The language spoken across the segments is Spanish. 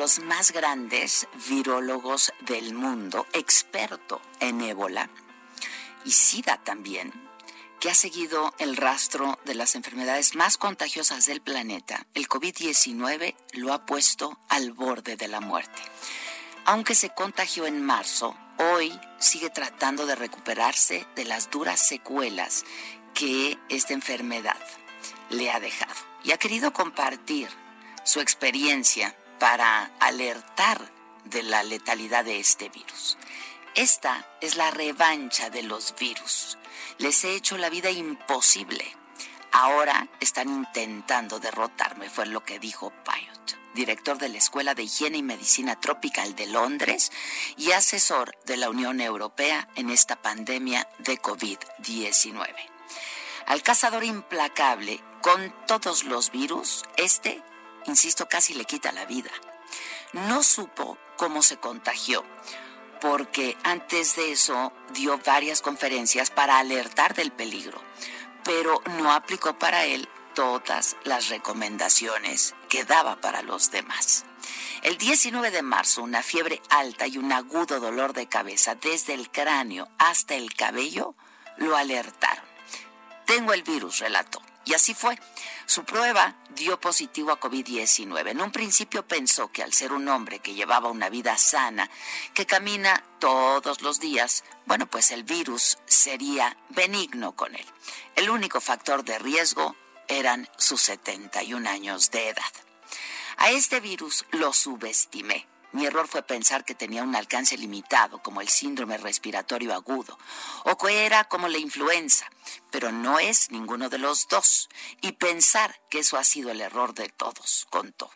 Los más grandes virólogos del mundo, experto en ébola y SIDA también, que ha seguido el rastro de las enfermedades más contagiosas del planeta, el COVID-19 lo ha puesto al borde de la muerte. Aunque se contagió en marzo, hoy sigue tratando de recuperarse de las duras secuelas que esta enfermedad le ha dejado. Y ha querido compartir su experiencia para alertar de la letalidad de este virus. Esta es la revancha de los virus. Les he hecho la vida imposible. Ahora están intentando derrotarme, fue lo que dijo Payot, director de la Escuela de Higiene y Medicina Tropical de Londres y asesor de la Unión Europea en esta pandemia de COVID-19. Al cazador implacable con todos los virus, este, insisto, casi le quita la vida. No supo cómo se contagió, porque antes de eso dio varias conferencias para alertar del peligro, pero no aplicó para él todas las recomendaciones que daba para los demás. El 19 de marzo, una fiebre alta y un agudo dolor de cabeza desde el cráneo hasta el cabello lo alertaron. Tengo el virus, relató. Y así fue. Su prueba dio positivo a COVID-19. En un principio pensó que al ser un hombre que llevaba una vida sana, que camina todos los días, bueno, pues el virus sería benigno con él. El único factor de riesgo eran sus 71 años de edad. A este virus lo subestimé. Mi error fue pensar que tenía un alcance limitado, como el síndrome respiratorio agudo, o que era como la influenza, pero no es ninguno de los dos, y pensar que eso ha sido el error de todos, contó.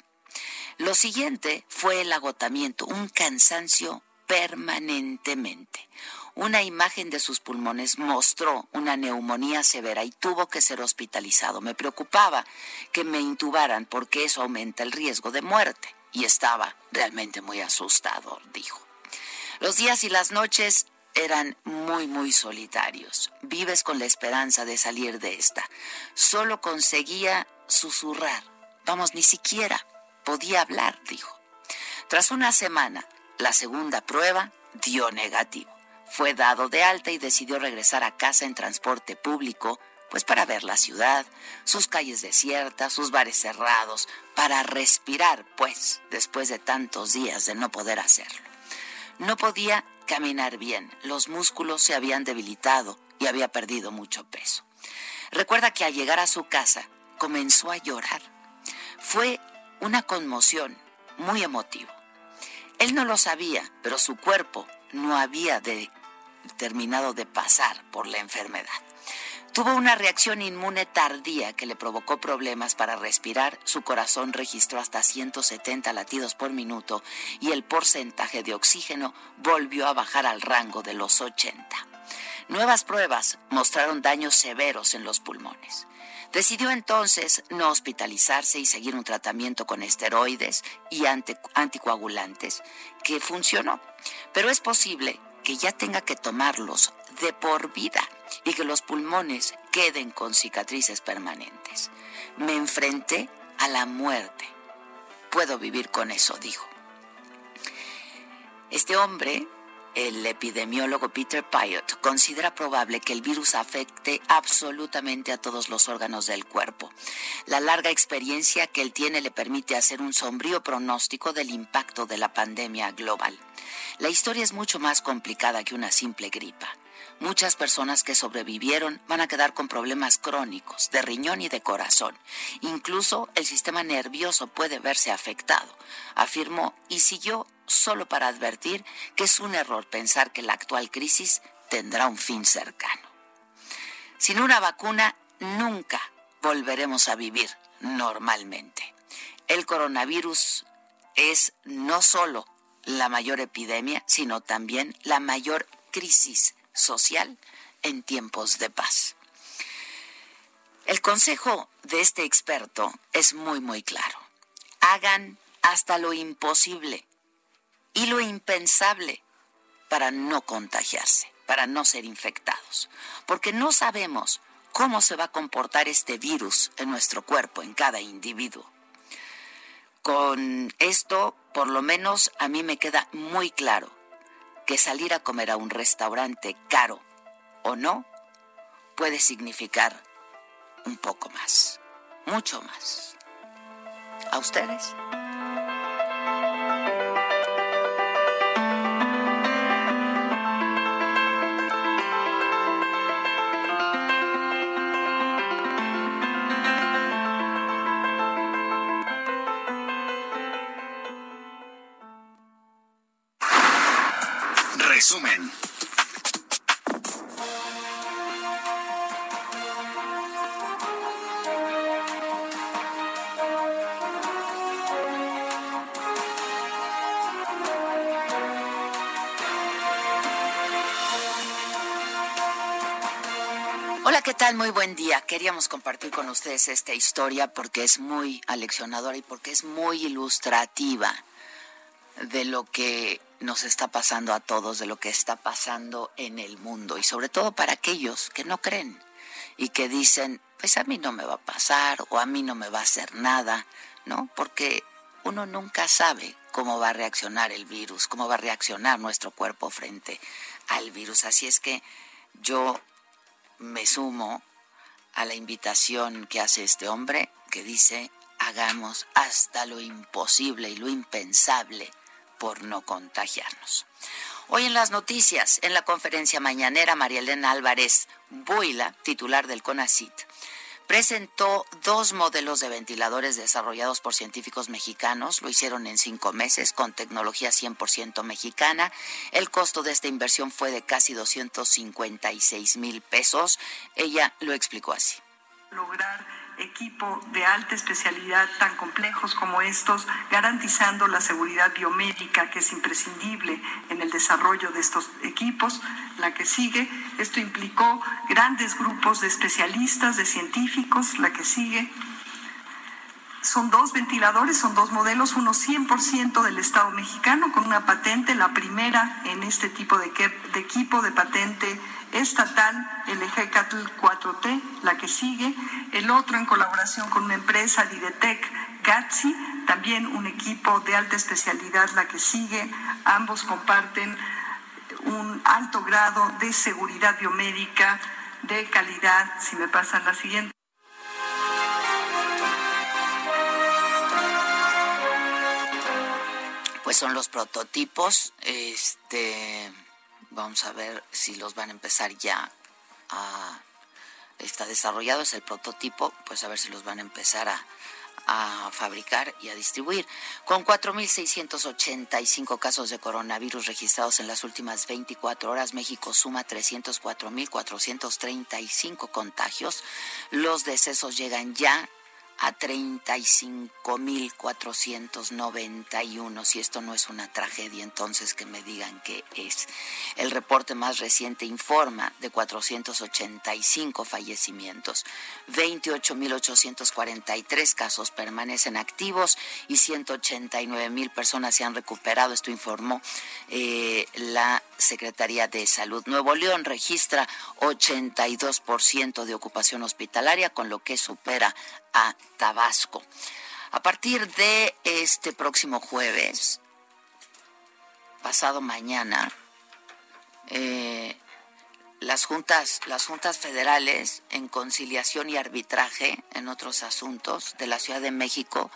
Lo siguiente fue el agotamiento, un cansancio permanentemente. Una imagen de sus pulmones mostró una neumonía severa y tuvo que ser hospitalizado. Me preocupaba que me intubaran porque eso aumenta el riesgo de muerte y estaba realmente muy asustado, dijo. Los días y las noches eran muy, muy solitarios. Vives con la esperanza de salir de esta. Solo conseguía susurrar. Vamos, ni siquiera podía hablar, dijo. Tras una semana, la segunda prueba dio negativo. Fue dado de alta y decidió regresar a casa en transporte público, pues para ver la ciudad, sus calles desiertas, sus bares cerrados, para respirar, pues, después de tantos días de no poder hacerlo. No podía caminar bien, los músculos se habían debilitado y había perdido mucho peso. Recuerda que al llegar a su casa comenzó a llorar. Fue una conmoción muy emotivo. Él no lo sabía, pero su cuerpo no había de- terminado de pasar por la enfermedad. Tuvo una reacción inmune tardía que le provocó problemas para respirar. Su corazón registró hasta 170 latidos por minuto y el porcentaje de oxígeno volvió a bajar al rango de los 80. Nuevas pruebas mostraron daños severos en los pulmones. Decidió entonces no hospitalizarse y seguir un tratamiento con esteroides y ante- anticoagulantes que funcionó. Pero es posible que ya tenga que tomarlos de por vida y que los pulmones queden con cicatrices permanentes. Me enfrenté a la muerte puedo vivir con eso, dijo. Este hombre el epidemiólogo Peter Piot considera probable que el virus afecte absolutamente a todos los órganos del cuerpo. La larga experiencia que él tiene le permite hacer un sombrío pronóstico del impacto de la pandemia global. La historia es mucho más complicada que una simple gripa. Muchas personas que sobrevivieron van a quedar con problemas crónicos de riñón y de corazón. Incluso el sistema nervioso puede verse afectado, afirmó y siguió solo para advertir que es un error pensar que la actual crisis tendrá un fin cercano. Sin una vacuna, nunca volveremos a vivir normalmente. El coronavirus es no solo la mayor epidemia, sino también la mayor crisis social en tiempos de paz. El consejo de este experto es muy, muy claro. Hagan hasta lo imposible y lo impensable para no contagiarse, para no ser infectados, porque no sabemos cómo se va a comportar este virus en nuestro cuerpo, en cada individuo. Con esto, por lo menos a mí me queda muy claro que salir a comer a un restaurante caro o no puede significar un poco más, mucho más. ¿A ustedes? Hola, ¿qué tal? Muy buen día. Queríamos compartir con ustedes esta historia porque es muy aleccionadora y porque es muy ilustrativa de lo que nos está pasando a todos, de lo que está pasando en el mundo y sobre todo para aquellos que no creen y que dicen, pues a mí no me va a pasar o a mí no me va a hacer nada, ¿no? Porque uno nunca sabe cómo va a reaccionar el virus, cómo va a reaccionar nuestro cuerpo frente al virus. Así es que yo me sumo a la invitación que hace este hombre que dice, hagamos hasta lo imposible y lo impensable por no contagiarnos. Hoy en las noticias, en la conferencia mañanera, María Elena Álvarez Buila, titular del CONACIT, presentó dos modelos de ventiladores desarrollados por científicos mexicanos. Lo hicieron en cinco meses con tecnología 100% mexicana. El costo de esta inversión fue de casi 256 mil pesos. Ella lo explicó así. Equipo de alta especialidad tan complejos como estos, garantizando la seguridad biomédica que es imprescindible en el desarrollo de estos equipos. La que sigue, esto implicó grandes grupos de especialistas, de científicos, la que sigue. Son dos ventiladores, son dos modelos, uno 100% del Estado mexicano con una patente, la primera en este tipo de, de equipo de patente estatal, el EGECATL 4T, la que sigue, el otro en colaboración con una empresa, Didetec GATSI, también un equipo de alta especialidad, la que sigue, ambos comparten un alto grado de seguridad biomédica, de calidad, si me pasan la siguiente. Pues son los prototipos, este Vamos a ver si los van a empezar ya a... Está desarrollado, es el prototipo, pues a ver si los van a empezar a, a fabricar y a distribuir. Con 4.685 casos de coronavirus registrados en las últimas 24 horas, México suma 304.435 contagios. Los decesos llegan ya a 35.491. Si esto no es una tragedia, entonces que me digan qué es. El reporte más reciente informa de 485 fallecimientos. 28.843 casos permanecen activos y 189.000 personas se han recuperado. Esto informó eh, la Secretaría de Salud. Nuevo León registra 82% de ocupación hospitalaria, con lo que supera a Tabasco. A partir de este próximo jueves, pasado mañana, eh, las juntas, las juntas federales en conciliación y arbitraje en otros asuntos de la Ciudad de México,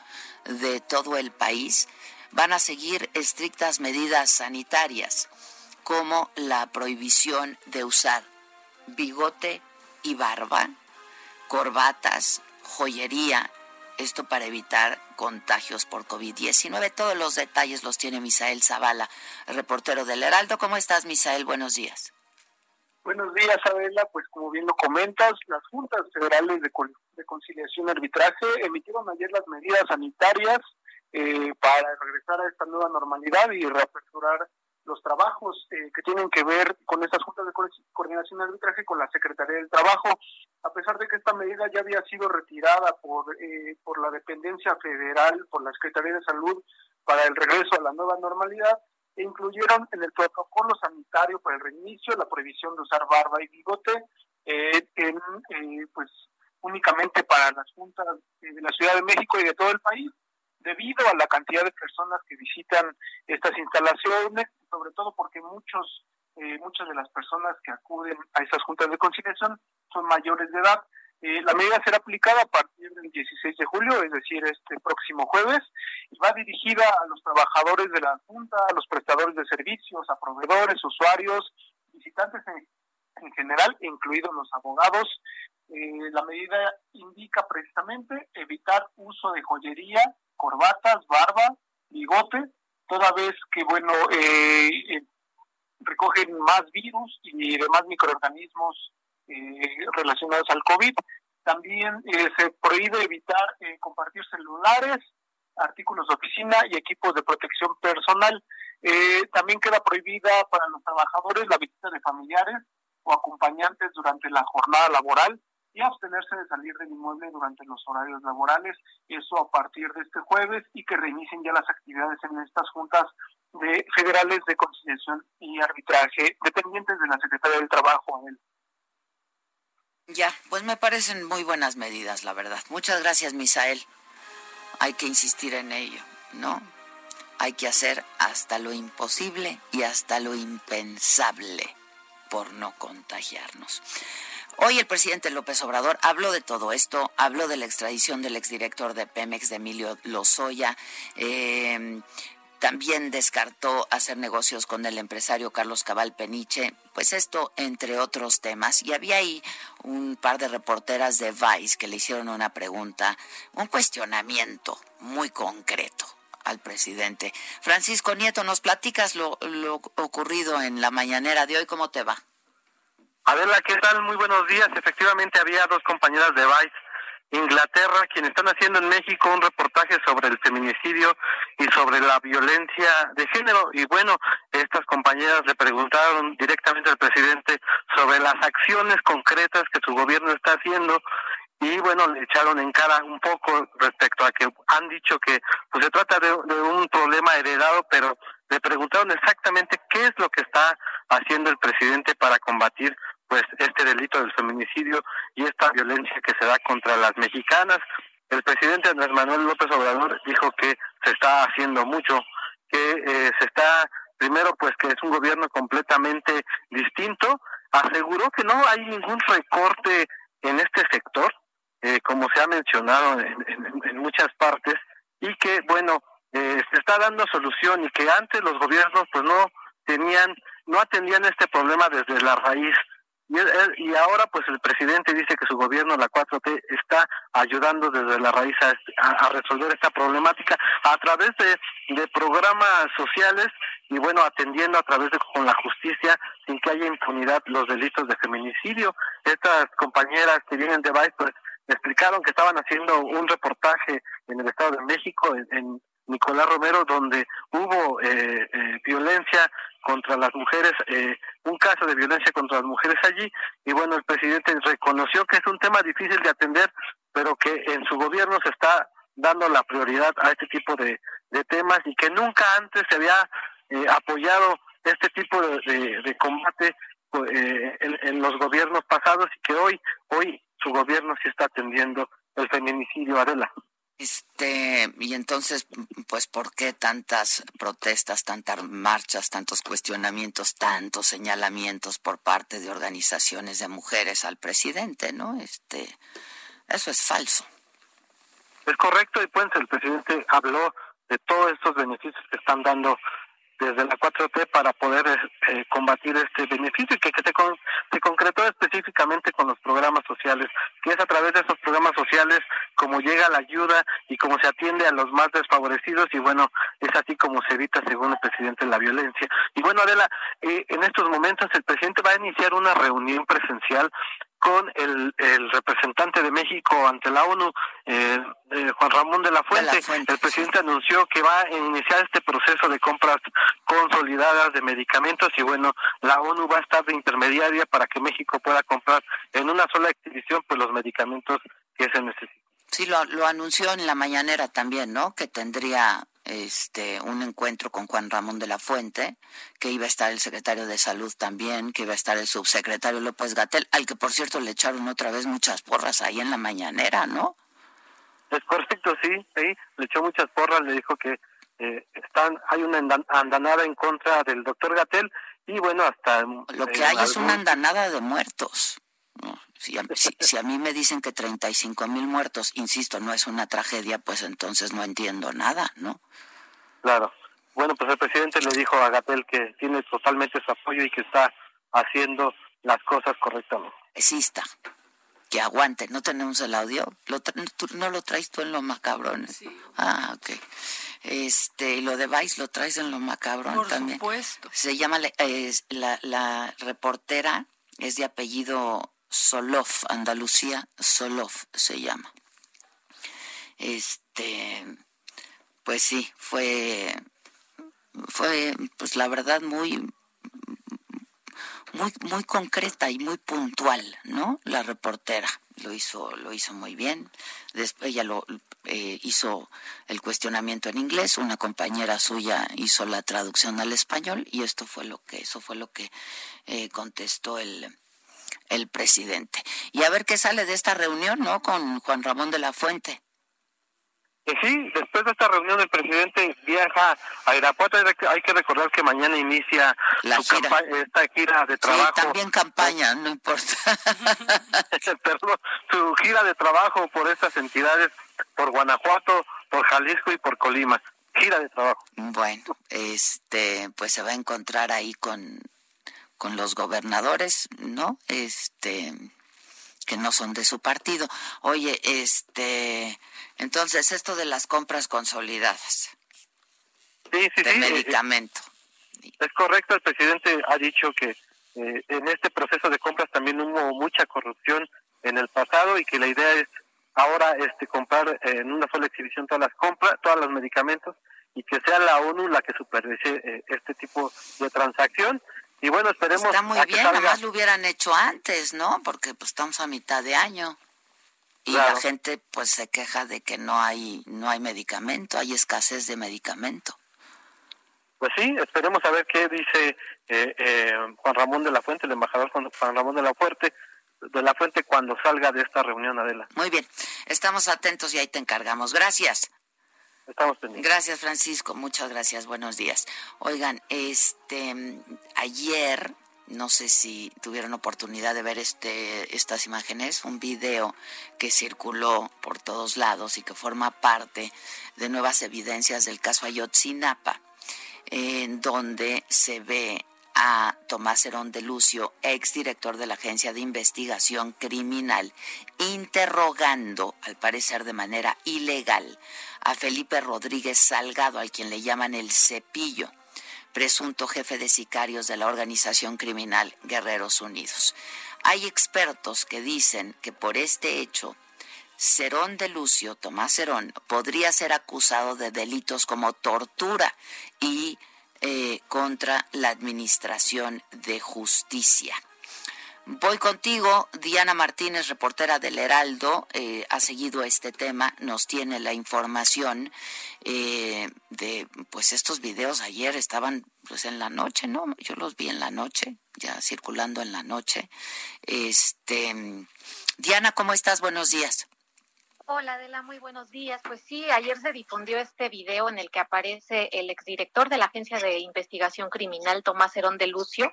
de todo el país, van a seguir estrictas medidas sanitarias, como la prohibición de usar bigote y barba, corbatas, joyería, esto para evitar contagios por COVID-19. Todos los detalles los tiene Misael Zavala, reportero del Heraldo. ¿Cómo estás, Misael? Buenos días. Buenos días, Adela. Pues como bien lo comentas, las juntas federales de, conciliación y arbitraje emitieron ayer las medidas sanitarias eh, para regresar a esta nueva normalidad y reaperturar los trabajos eh, que tienen que ver con estas juntas de coordinación y arbitraje con la Secretaría del Trabajo. A pesar de que esta medida ya había sido retirada por, eh, por la dependencia federal, por la Secretaría de Salud, para el regreso a la nueva normalidad, e incluyeron en el protocolo sanitario para el reinicio la prohibición de usar barba y bigote, eh, eh, pues únicamente para las juntas de la Ciudad de México y de todo el país, debido a la cantidad de personas que visitan estas instalaciones, sobre todo porque muchos eh, muchas de las personas que acuden a esas juntas de conciliación son mayores de edad eh, la medida será aplicada a partir del 16 de julio, es decir, este próximo jueves, y va dirigida a los trabajadores de la Junta, a los prestadores de servicios, a proveedores, usuarios, visitantes en, general, incluidos los abogados. Eh, la medida indica precisamente evitar uso de joyería, corbatas, barba, bigote, toda vez que, bueno, eh, recogen más virus y demás microorganismos eh, relacionados al COVID. También eh, se prohíbe evitar eh, compartir celulares, artículos de oficina y equipos de protección personal. también queda prohibida para los trabajadores la visita de familiares o acompañantes durante la jornada laboral y abstenerse de salir del inmueble durante los horarios laborales, eso a partir de este jueves y que reinicien ya las actividades en estas juntas de federales de conciliación y arbitraje dependientes de la Secretaría del Trabajo. Ya, pues me parecen muy buenas medidas, la verdad. Muchas gracias, Misael. Hay que insistir en ello, ¿no? Hay que hacer hasta lo imposible y hasta lo impensable por no contagiarnos. Hoy el presidente López Obrador habló de todo esto, habló de la extradición del exdirector de Pemex, de Emilio Lozoya, eh, también descartó hacer negocios con el empresario Carlos Cabal Peniche, pues esto entre otros temas. Y había ahí un par de reporteras de Vice que le hicieron una pregunta, un cuestionamiento muy concreto al presidente. Francisco Nieto, ¿nos platicas lo, lo ocurrido en la mañanera de hoy? ¿Cómo te va? Adela, ¿qué tal? Muy buenos días. Efectivamente había dos compañeras de Vice Inglaterra, quienes están haciendo en México un reportaje sobre el feminicidio y sobre la violencia de género. Y bueno, estas compañeras le preguntaron directamente al presidente sobre las acciones concretas que su gobierno está haciendo y bueno, le echaron en cara un poco respecto a que han dicho que pues se trata de, un problema heredado, pero le preguntaron exactamente qué es lo que está haciendo el presidente para combatir pues este delito del feminicidio y esta violencia que se da contra las mexicanas. El presidente Andrés Manuel López Obrador dijo que se está haciendo mucho, que eh, se está, primero pues que es un gobierno completamente distinto, aseguró que no hay ningún recorte en este sector, eh, como se ha mencionado en, muchas partes, y que bueno, eh, se está dando solución y que antes los gobiernos pues no tenían, no atendían este problema desde la raíz y, ahora pues el presidente dice que su gobierno, la 4T, está ayudando desde la raíz a, resolver esta problemática a través de, de, programas sociales y bueno, atendiendo a través de con la justicia sin que haya impunidad los delitos de feminicidio. Estas compañeras que vienen de Vice pues explicaron que estaban haciendo un reportaje en el Estado de México, en, Nicolás Romero, donde hubo eh, eh, violencia contra las mujeres, eh, un caso de violencia contra las mujeres allí, y bueno, el presidente reconoció que es un tema difícil de atender, pero que en su gobierno se está dando la prioridad a este tipo de, temas y que nunca antes se había eh, apoyado este tipo de, combate eh, en, en, los gobiernos pasados y que hoy, hoy su gobierno sí está atendiendo el feminicidio, Adela. Este, y entonces, pues, ¿por qué tantas protestas, tantas marchas, tantos cuestionamientos, tantos señalamientos por parte de organizaciones de mujeres al presidente, no? Este, eso es falso. Es correcto, y pues el presidente habló de todos estos beneficios que están dando desde la 4T para poder eh, combatir este beneficio y que, que se, se concretó específicamente con los programas sociales, que es a través de esos programas sociales como llega la ayuda y como se atiende a los más desfavorecidos y bueno, es así como se evita, según el presidente, la violencia. Y bueno, Adela, eh, en estos momentos el presidente va a iniciar una reunión presencial con el, el representante de México ante la ONU, eh, Juan Ramón de la, Fuente. El presidente anunció que va a iniciar este proceso de compras consolidadas de medicamentos y bueno, la ONU va a estar de intermediaria para que México pueda comprar en una sola exhibición pues los medicamentos que se necesitan. Sí, lo, lo anunció en la mañanera también, ¿no? Que tendría este un encuentro con Juan Ramón de la Fuente, que iba a estar el secretario de Salud también, que iba a estar el subsecretario López Gatel, al que por cierto le echaron otra vez muchas porras ahí en la mañanera, ¿no? Es correcto, sí, sí, le echó muchas porras, le dijo que eh, están hay una andanada en contra del doctor Gatel y bueno, hasta... Lo que hay es una andanada de muertos. Si a, si, a, mí me dicen que 35 mil muertos, insisto, no es una tragedia, pues entonces no entiendo nada, ¿no? Claro. Bueno, pues el presidente le dijo a Gatel que tiene totalmente su apoyo y que está haciendo las cosas correctamente. Exista. Que aguante. ¿No tenemos el audio? ¿Lo ¿No lo traes tú en lo macabrón? Sí. Ah, ok. Este, y lo de Vice lo traes en lo macabrón Por también. supuesto. Se llama, la, la reportera, es de apellido Solof, Andalucía, Solof se llama. Este, pues sí, fue, fue, pues la verdad muy, muy, muy concreta y muy puntual, ¿no? La reportera lo hizo, lo hizo muy bien. Después ella lo eh, hizo el cuestionamiento en inglés, una compañera suya hizo la traducción al español y esto fue lo que, eso fue lo que eh, contestó el, el presidente. Y a ver qué sale de esta reunión, ¿no? Con Juan Ramón de la Fuente. Sí, después de esta reunión el presidente viaja a Irapuato. Hay que recordar que mañana inicia la su gira. esta gira de trabajo. Sí, también campaña, no importa. su gira de trabajo por estas entidades, por Guanajuato, por Jalisco y por Colima. Gira de trabajo. Bueno, este, pues se va a encontrar ahí con con los gobernadores, ¿no? Este que no son de su partido. Oye, este, entonces esto de las compras consolidadas sí, sí, de sí, medicamento. Es correcto, el presidente ha dicho que eh, en este proceso de compras también hubo mucha corrupción en el pasado y que la idea es ahora este comprar en una sola exhibición todas las compras, todos los medicamentos y que sea la ONU la que supervise eh, este tipo de transacción y bueno, esperemos. Está muy bien, además lo hubieran hecho antes, ¿no? Porque pues estamos a mitad de año. Y la gente pues se queja de que no hay no hay medicamento, hay escasez de medicamento. Pues sí, esperemos a ver qué dice eh, eh, Juan Ramón de la Fuente, el embajador Juan Ramón de la Fuente, de la Fuente cuando salga de esta reunión, Adela. Muy bien, estamos atentos y ahí te encargamos. Gracias. Estamos. Gracias, Francisco. Muchas gracias. Buenos días. Oigan, este ayer no sé si tuvieron oportunidad de ver este estas imágenes, un video que circuló por todos lados y que forma parte de nuevas evidencias del caso Ayotzinapa, en donde se ve a Tomás Herón de Lucio, exdirector de la Agencia de Investigación Criminal, interrogando, al parecer de manera ilegal, a Felipe Rodríguez Salgado, al quien le llaman el cepillo, presunto jefe de sicarios de la organización criminal Guerreros Unidos. Hay expertos que dicen que por este hecho, Cerón de Lucio, Tomás Cerón, podría ser acusado de delitos como tortura y eh, contra la Administración de Justicia. Voy contigo, Diana Martínez, reportera del Heraldo, eh, ha seguido este tema, nos tiene la información eh, de, pues estos videos ayer estaban pues en la noche, ¿no? Yo los vi en la noche, ya circulando en la noche. Este, Diana, ¿cómo estás? Buenos días. Hola Adela, muy buenos días. Pues sí, ayer se difundió este video en el que aparece el exdirector de la Agencia de Investigación Criminal, Tomás Herón de Lucio,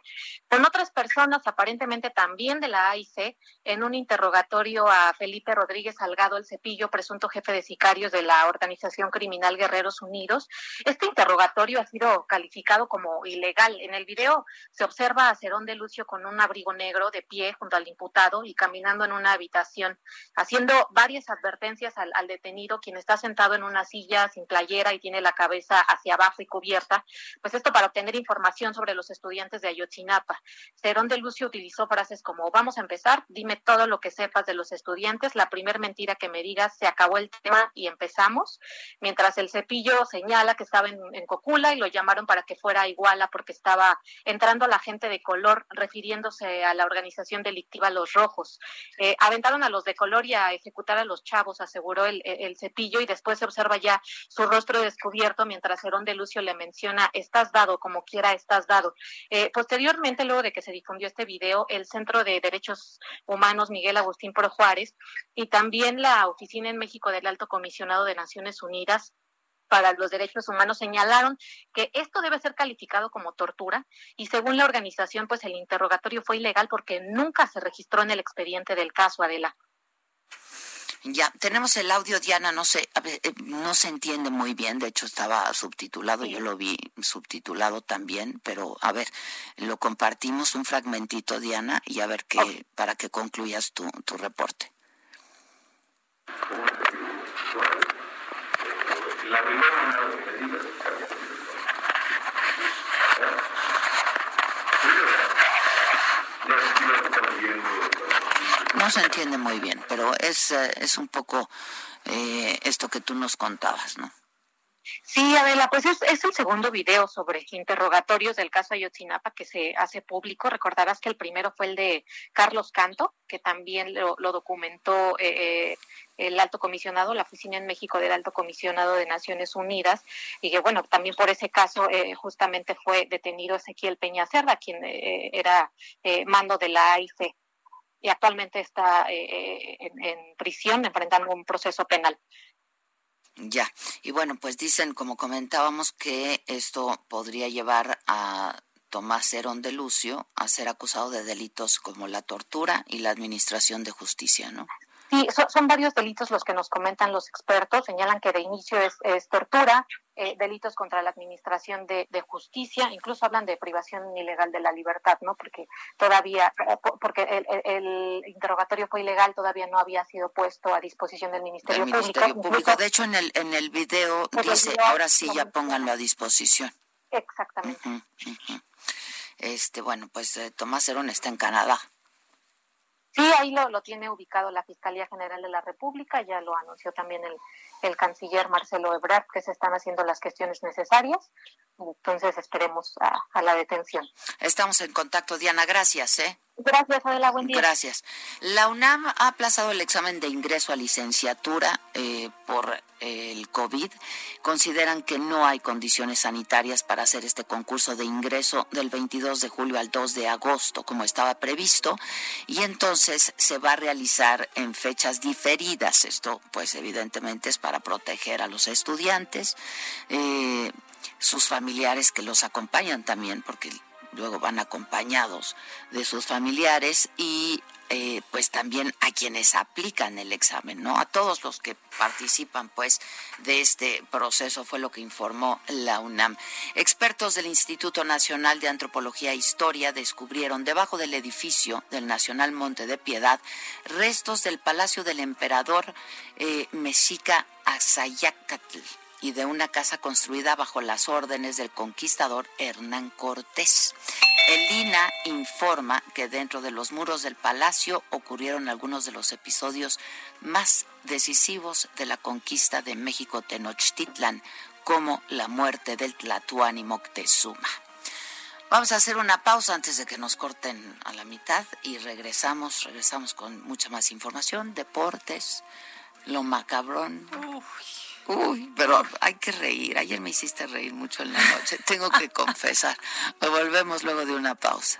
con otras personas aparentemente también de la AIC, en un interrogatorio a Felipe Rodríguez Salgado, el cepillo, presunto jefe de sicarios de la organización criminal Guerreros Unidos. Este interrogatorio ha sido calificado como ilegal. En el video se observa a Herón de Lucio con un abrigo negro de pie junto al imputado y caminando en una habitación, haciendo varias advertencias al, detenido, quien está sentado en una silla sin playera y tiene la cabeza hacia abajo y cubierta, pues esto para obtener información sobre los estudiantes de Ayotzinapa. Cerón de Lucio utilizó frases como, vamos a empezar, dime todo lo que sepas de los estudiantes, la primer mentira que me digas, se acabó el tema y empezamos, mientras el cepillo señala que estaba en, Cocula y lo llamaron para que fuera a Iguala porque estaba entrando la gente de color, refiriéndose a la organización delictiva Los Rojos. Eh, aventaron a los de color y a ejecutar a los chavos aseguró el, cepillo, y después se observa ya su rostro descubierto mientras Herón de Lucio le menciona, estás dado, como quiera, estás dado. Eh, posteriormente, luego de que se difundió este video, el Centro de Derechos Humanos Miguel Agustín Pro Juárez y también la Oficina en México del Alto Comisionado de Naciones Unidas para los derechos humanos señalaron que esto debe ser calificado como tortura y según la organización pues el interrogatorio fue ilegal porque nunca se registró en el expediente del caso Adela. Ya, tenemos el audio, Diana, no sé, eh, no se entiende muy bien, de hecho estaba subtitulado, yo lo vi subtitulado también, pero a ver, lo compartimos un fragmentito, Diana, y a ver qué, para que concluyas tu, tu reporte. La no se entiende muy bien, pero es, eh, es un poco eh, esto que tú nos contabas, ¿no? Sí, Adela, pues es, es, el segundo video sobre interrogatorios del caso Ayotzinapa que se hace público. Recordarás que el primero fue el de Carlos Canto, que también lo, documentó eh, el alto comisionado, la oficina en México del alto comisionado de Naciones Unidas, y que bueno, también por ese caso justamente fue detenido Ezequiel Peña Cerda, quien era mando de la AIC y actualmente está eh, eh, en, prisión enfrentando un proceso penal. Ya, y bueno, pues dicen, como comentábamos, que esto podría llevar a Tomás Herón de Lucio a ser acusado de delitos como la tortura y la administración de justicia, ¿no? Sí, son, varios delitos los que nos comentan los expertos. Señalan que de inicio es, tortura, eh, delitos contra la administración de, justicia, incluso hablan de privación ilegal de la libertad, ¿no? Porque todavía, porque el, interrogatorio fue ilegal, todavía no había sido puesto a disposición del Ministerio, Público. De hecho, en el en el video dice, ahora sí ya pónganlo a disposición. Exactamente. Este, bueno, pues eh, Tomás Herón está en Canadá. Sí, ahí lo, lo tiene ubicado la Fiscalía General de la República, ya lo anunció también el, el canciller Marcelo Ebrard, que se están haciendo las gestiones necesarias. Entonces esperemos a, a la detención. Estamos en contacto, Diana. Gracias. ¿eh? Gracias, Adela. Buen día. Gracias. La UNAM ha aplazado el examen de ingreso a licenciatura eh, por el COVID. Consideran que no hay condiciones sanitarias para hacer este concurso de ingreso del 22 de julio al 2 de agosto, como estaba previsto, y entonces se va a realizar en fechas diferidas. Esto, pues, evidentemente es para proteger a los estudiantes. Eh, sus familiares que los acompañan también, porque luego van acompañados de sus familiares y eh, pues también a quienes aplican el examen, ¿no? A todos los que participan pues de este proceso fue lo que informó la UNAM. Expertos del Instituto Nacional de Antropología e Historia descubrieron debajo del edificio del Nacional Monte de Piedad restos del Palacio del Emperador eh, Mexica Azayacatl y de una casa construida bajo las órdenes del conquistador Hernán Cortés. El INA informa que dentro de los muros del palacio ocurrieron algunos de los episodios más decisivos de la conquista de México Tenochtitlan, como la muerte del Tlatuani Moctezuma. Vamos a hacer una pausa antes de que nos corten a la mitad y regresamos, regresamos con mucha más información, deportes, lo macabrón. Uy, pero hay que reír. Ayer me hiciste reír mucho en la noche. Tengo que confesar. Volvemos luego de una pausa.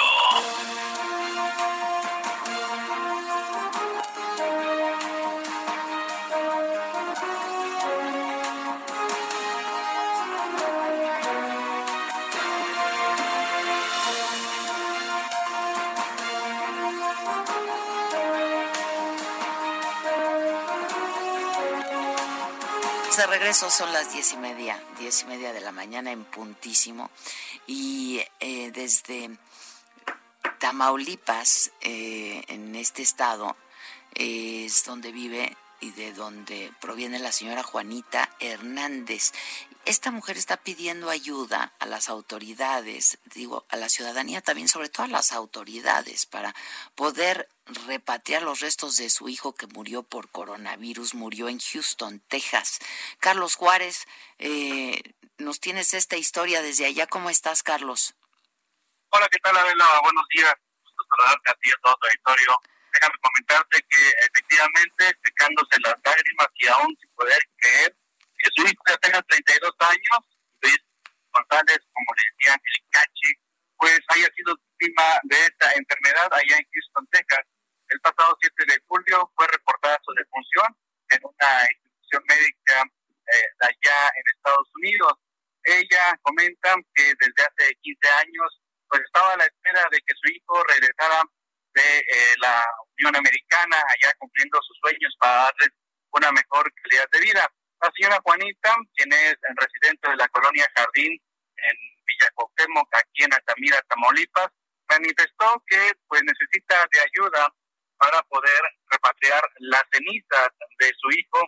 Regreso son las diez y media, diez y media de la mañana en puntísimo. Y eh, desde Tamaulipas, eh, en este estado, es donde vive y de donde proviene la señora Juanita Hernández. Esta mujer está pidiendo ayuda a las autoridades, digo, a la ciudadanía también, sobre todo a las autoridades, para poder repatriar los restos de su hijo que murió por coronavirus, murió en Houston, Texas. Carlos Juárez, eh, nos tienes esta historia desde allá. ¿Cómo estás, Carlos? Hola, ¿qué tal, Adela? Buenos días. Gusto saludarte a ti a todo tu auditorio. Déjame comentarte que efectivamente, secándose las lágrimas y aún sin poder creer su hijo ya tenga 32 años, Luis González, como le decían, el Cachi, pues haya sido víctima de esta enfermedad allá en Houston, Texas. El pasado 7 de julio fue reportada su defunción en una institución médica eh, allá en Estados Unidos. Ella comenta que desde hace 15 años pues estaba a la espera de que su hijo regresara de eh, la Unión Americana, allá cumpliendo sus sueños para darles una mejor calidad de vida. La señora Juanita, quien es residente de la colonia Jardín en Villa aquí en Altamira, Tamaulipas, manifestó que pues necesita de ayuda para poder repatriar las cenizas de su hijo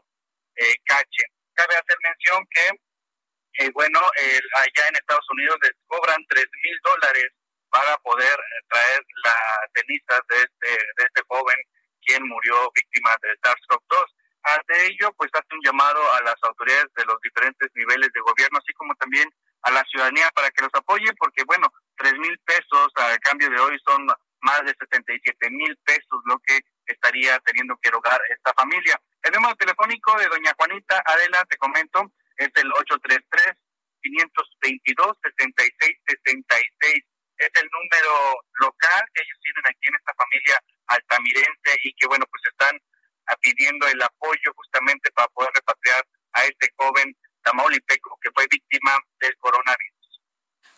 eh, Cache. Cabe hacer mención que, eh, bueno, allá en Estados Unidos les cobran tres mil dólares para poder eh, traer las cenizas de este, de este joven quien murió víctima de SARS-CoV-2. Ante ello, pues hace un llamado a las autoridades de los diferentes niveles de gobierno, así como también a la ciudadanía para que los apoye, porque bueno, tres mil pesos a cambio de hoy son más de 77 mil pesos lo que estaría teniendo que erogar esta familia. El número telefónico de doña Juanita Adela, te comento, es el 833 522 7666 es el número local que ellos tienen aquí en esta familia altamirense y que bueno pues están pidiendo el apoyo justamente para poder repatriar a este joven tamaulipeco que fue víctima del coronavirus.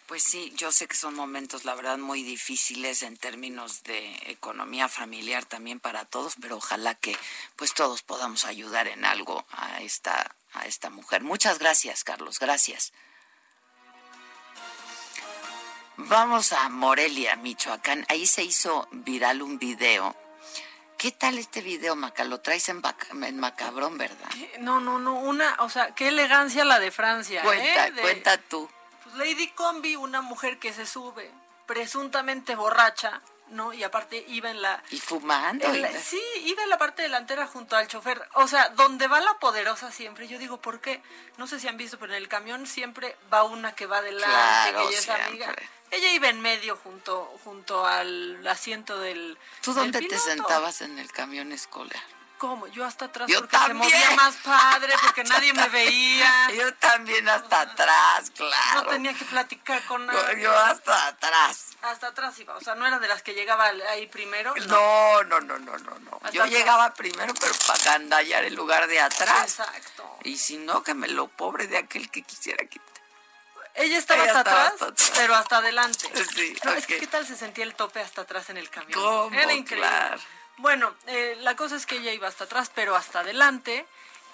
Pues sí, yo sé que son momentos, la verdad, muy difíciles en términos de economía familiar también para todos, pero ojalá que pues todos podamos ayudar en algo a esta a esta mujer. Muchas gracias, Carlos. Gracias. Vamos a Morelia, Michoacán. Ahí se hizo viral un video. ¿Qué tal este video, Maca? Lo traes en, macabrón, ¿verdad? No, no, no. Una, o sea, qué elegancia la de Francia. Cuenta, ¿eh? cuenta tú. Pues Lady Combi, una mujer que se sube, presuntamente borracha, ¿no? Y aparte iba en la... Y fumando. sí, iba en la parte delantera junto al chofer. O sea, donde va la poderosa siempre. Yo digo, ¿por qué? No sé si han visto, pero en el camión siempre va una que va delante, que ella es amiga. Ella iba en medio junto, junto al asiento del. ¿Tú dónde te sentabas en el camión escolar? ¿Cómo? Yo hasta atrás porque se movía más padre, porque nadie me veía. Yo también hasta atrás, claro. No tenía que platicar con nadie. Yo hasta atrás. Hasta atrás iba, o sea, no era de las que llegaba ahí primero. No, no, no, no, no, no. Yo llegaba primero, pero para candallar el lugar de atrás. Exacto. Y si no, que me lo pobre de aquel que quisiera quitar. Ella estaba, hasta, atrás, pero hasta adelante. Sí, es que qué tal se sentía el tope hasta atrás en el camión. ¿Cómo? Era increíble. Bueno, eh, la cosa es que ella iba hasta atrás, pero hasta adelante.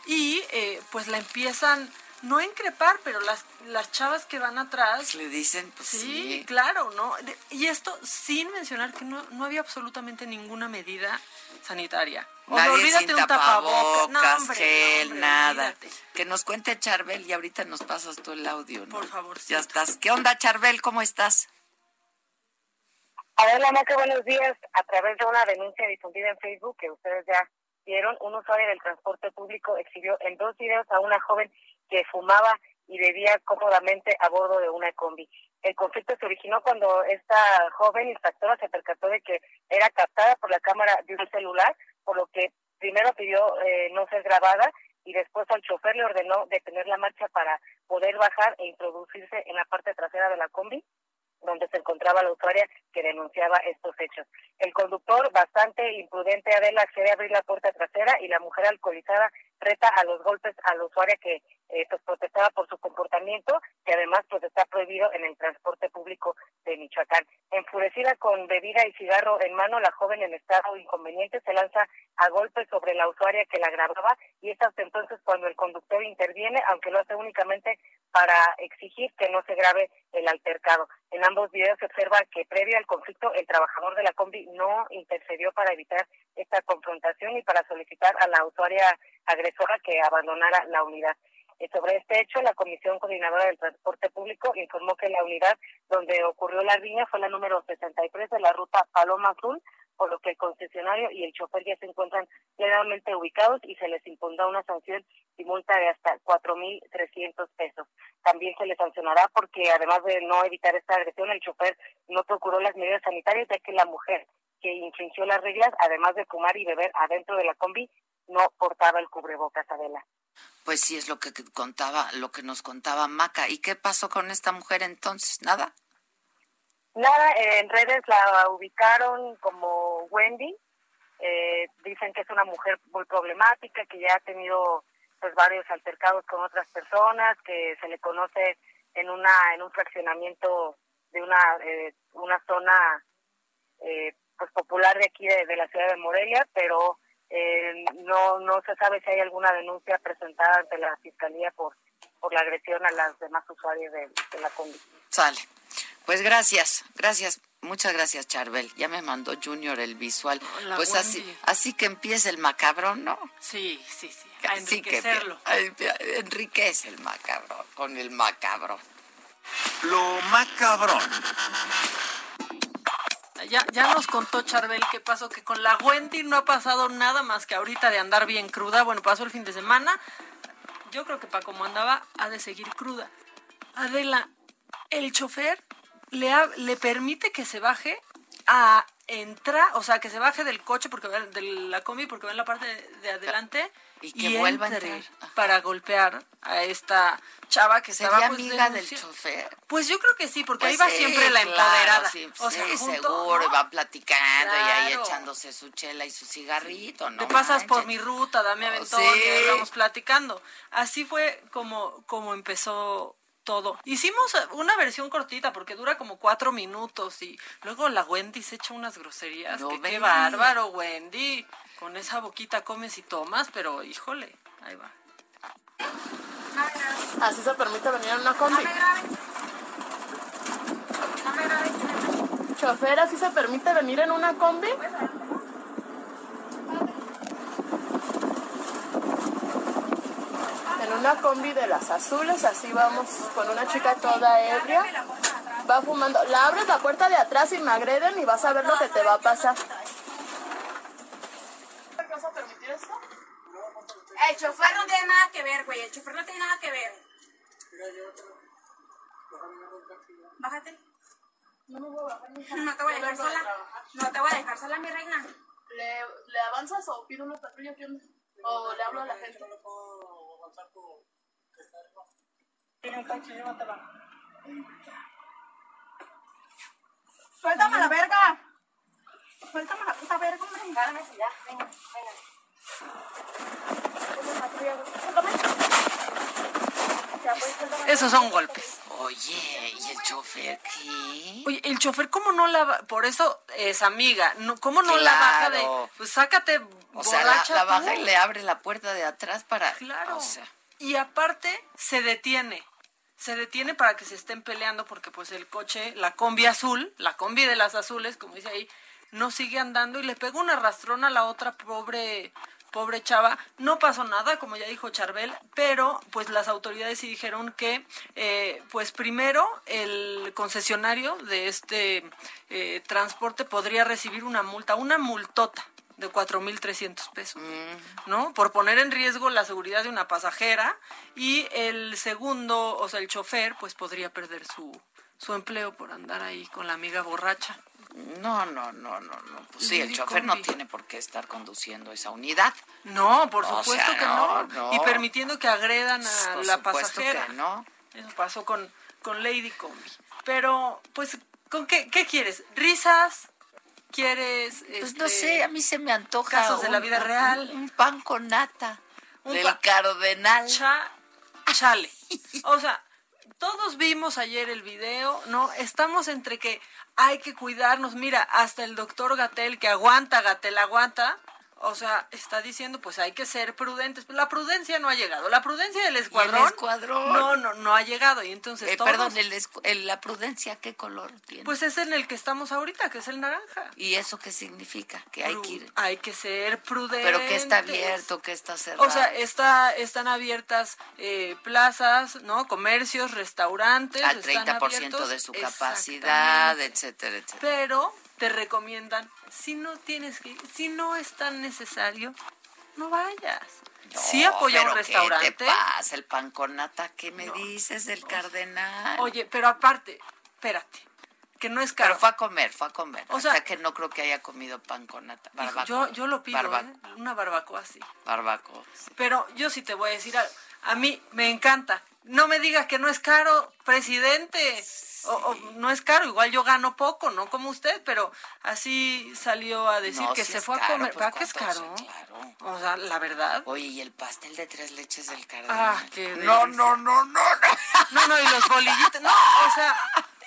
Y eh, pues la empiezan no increpar, pero las, las chavas que van atrás... Le dicen, pues sí. claro, ¿no? Y esto sin mencionar que no, no había absolutamente ninguna medida sanitaria. O Nadie olvídate un tapabocas, no, gel, nada. Que nos cuente Charbel y ahorita nos pasas tú el audio, ¿no? Por favor. Ya estás. ¿Qué onda, Charbel? ¿Cómo estás? Hola, Maca, buenos días. A través de una denuncia difundida en Facebook que ustedes ya vieron, un usuario del transporte público exhibió en dos videos a una joven que fumaba y bebía cómodamente a bordo de una combi. El conflicto se originó cuando esta joven inspectora se percató de que era captada por la cámara de un celular, por lo que primero pidió eh, no ser grabada y después al chofer le ordenó detener la marcha para poder bajar e introducirse en la parte trasera de la combi donde se encontraba la usuaria que denunciaba estos hechos. El conductor, bastante imprudente, Adela, accede a abrir la puerta trasera y la mujer alcoholizada reta a los golpes a la usuaria que eh, pues protestaba por su comportamiento, que además pues está prohibido en el transporte público de Michoacán. Enfurecida con bebida y cigarro en mano, la joven en estado inconveniente se lanza a golpes sobre la usuaria que la grababa y es hasta entonces cuando el conductor interviene, aunque lo hace únicamente para exigir que no se grabe el altercado. En ambos videos se observa que previo al conflicto el trabajador de la combi no intercedió para evitar esta confrontación y para solicitar a la usuaria agresora que abandonara la unidad. Eh, sobre este hecho, la Comisión Coordinadora del Transporte Público informó que la unidad donde ocurrió la riña fue la número 63 de la ruta Paloma Azul, por lo que el concesionario y el chofer ya se encuentran plenamente ubicados y se les impondrá una sanción y multa de hasta 4.300 pesos. También se les sancionará porque además de no evitar esta agresión, el chofer no procuró las medidas sanitarias ya que la mujer que infringió las reglas, además de fumar y beber adentro de la combi, no portaba el cubrebocas, Adela. Pues sí, es lo que contaba, lo que nos contaba Maca. ¿Y qué pasó con esta mujer entonces? ¿Nada? Nada, en redes la ubicaron como Wendy. Eh, dicen que es una mujer muy problemática, que ya ha tenido pues varios altercados con otras personas, que se le conoce en una en un fraccionamiento de una eh, una zona eh, pues popular de aquí de, la ciudad de Morelia, pero eh, no no se sabe si hay alguna denuncia presentada ante la fiscalía por por la agresión a las demás usuarios de, la condición. Sale. Pues gracias, gracias, muchas gracias Charbel. Ya me mandó Junior el visual. pues así, así que empieza el macabrón, ¿no? Sí, sí, sí. A enriquecerlo. enriquece el macabrón con el macabrón. Lo macabrón. Ya, ya nos contó Charbel qué pasó, que con la Wendy no ha pasado nada más que ahorita de andar bien cruda. Bueno, pasó el fin de semana. Yo creo que para como andaba, ha de seguir cruda. Adela, el chofer le, le permite que se baje a entrar, o sea, que se baje del coche porque de la combi porque va en la parte de, adelante y que vuelva a entrar para golpear a esta chava que se va pues, amiga del chofer. Pues yo creo que sí, porque ahí va pues siempre la empoderada. o sea, seguro, va platicando y ahí echándose su chela y su cigarrito, ¿no? Te pasas por mi ruta, dame aventón, y vamos platicando. Así fue como como empezó todo. Hicimos una versión cortita porque dura como cuatro minutos y luego la Wendy se echa unas groserías. que, qué bárbaro, Wendy. Con esa boquita comes y tomas, pero híjole, ahí va. Así se permite venir en una combi. Chofer, así se permite venir en una combi. Una combi de las azules, así vamos con una chica toda ebria. Va fumando. La abres la puerta de atrás y me agreden y vas a ver lo que te va a pasar. ¿Vas a permitir esto? El chofer no tiene nada que ver, güey. El chofer no tiene nada que ver. Bájate. No me voy a bajar. No te voy a dejar sola. No te voy a dejar sola, mi reina. ¿Le, le avanzas o pido una patrulla? ¿O le hablo a la gente? Suéltame la verga. Suéltame la puta verga, hombre. Cálmese ya. Venga, venga. Esos son golpes. Oye, ¿y el chofer qué? El chofer, ¿cómo no la Por eso es amiga. No, ¿Cómo no la baja de.? Pues sácate. O sea, la, baja y le abre la puerta de atrás para. Claro. O sea. y aparte se detiene. Se detiene para que se estén peleando porque pues el coche, la combi azul, la combi de las azules, como dice ahí, no sigue andando y le pega una rastrona a la otra pobre pobre chava. No pasó nada, como ya dijo Charbel, pero pues las autoridades sí dijeron que, eh, pues primero el concesionario de este eh, transporte podría recibir una multa, una multota de 4.300 pesos, mm. ¿no? Por poner en riesgo la seguridad de una pasajera y el segundo, o sea, el chofer, pues podría perder su, su empleo por andar ahí con la amiga borracha. No, no, no, no, no. Pues sí, el chofer no tiene por qué estar conduciendo esa unidad. No, por supuesto que no, Y permitiendo que agredan a la pasajera. Que no. Eso pasó con, con Lady Combi. Pero, pues, ¿con qué, qué quieres? ¿Risas? ¿Quieres...? Pues no sé, este, a mí se me antoja... Casos de la vida real. Un, pan con nata. Un del cardenal. chale. O sea, todos vimos ayer el video, ¿no? Estamos entre que hay que cuidarnos. Mira, hasta el doctor Gatel, que aguanta, Gatel aguanta, o sea, está diciendo, pues hay que ser prudentes. La prudencia no ha llegado. La prudencia del escuadrón. escuadrón? No, no, no ha llegado. Y entonces. Eh, Perdón, el la prudencia, ¿qué color tiene? Pues es en el que estamos ahorita, que es el naranja. ¿Y eso qué significa? Que hay que ir. Hay que ser prudentes. Pero que está abierto, que está cerrado. O sea, está, están abiertas eh, plazas, ¿no? Comercios, restaurantes. Al 30% de su capacidad, etcétera, etcétera. Pero te recomiendan, si no tienes que, si no es tan necesario, no vayas. sí apoya un restaurante. ¿Qué te pasa? El pan con nata, ¿qué me dices del cardenal? Oye, pero aparte, espérate, que no es caro. Pero fue a comer, fue a comer. O sea, que no creo que haya comido pan con nata. Yo, yo lo pido, ¿eh? una barbacoa así. Barbacoa. Pero yo sí te voy a decir algo. A mí me encanta. No me digas que no es caro, presidente. O, no es caro, igual yo gano poco, no como usted, pero así salió a decir que se fue a comer. ¿Para qué es caro? O sea, la verdad. Oye, ¿y el pastel de tres leches del cardenal? Ah, qué No, no, no, no, no. No, no, y los bolillitos. No, o sea.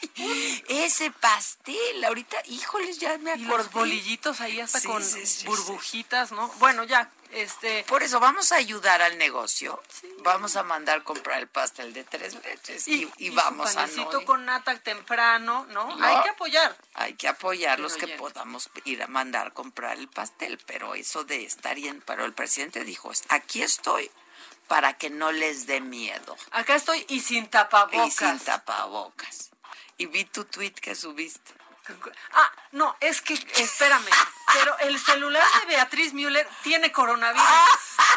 Ese pastel, ahorita, híjoles, ya me acuerdo. Y los bolillitos ahí hasta con burbujitas, ¿no? Bueno, ya, este, por eso vamos a ayudar al negocio. Vamos a mandar comprar el pastel de tres leches y, vamos a no. con nata temprano, ¿no? Hay que apoyar. Hay que apoyar los que podamos ir a mandar comprar el pastel, pero eso de estar bien, pero el presidente dijo, aquí estoy para que no les dé miedo. Acá estoy y sin tapabocas. Y sin tapabocas. Y vi tu tweet que subiste. Ah, no, es que, espérame, pero el celular de Beatriz Müller tiene coronavirus.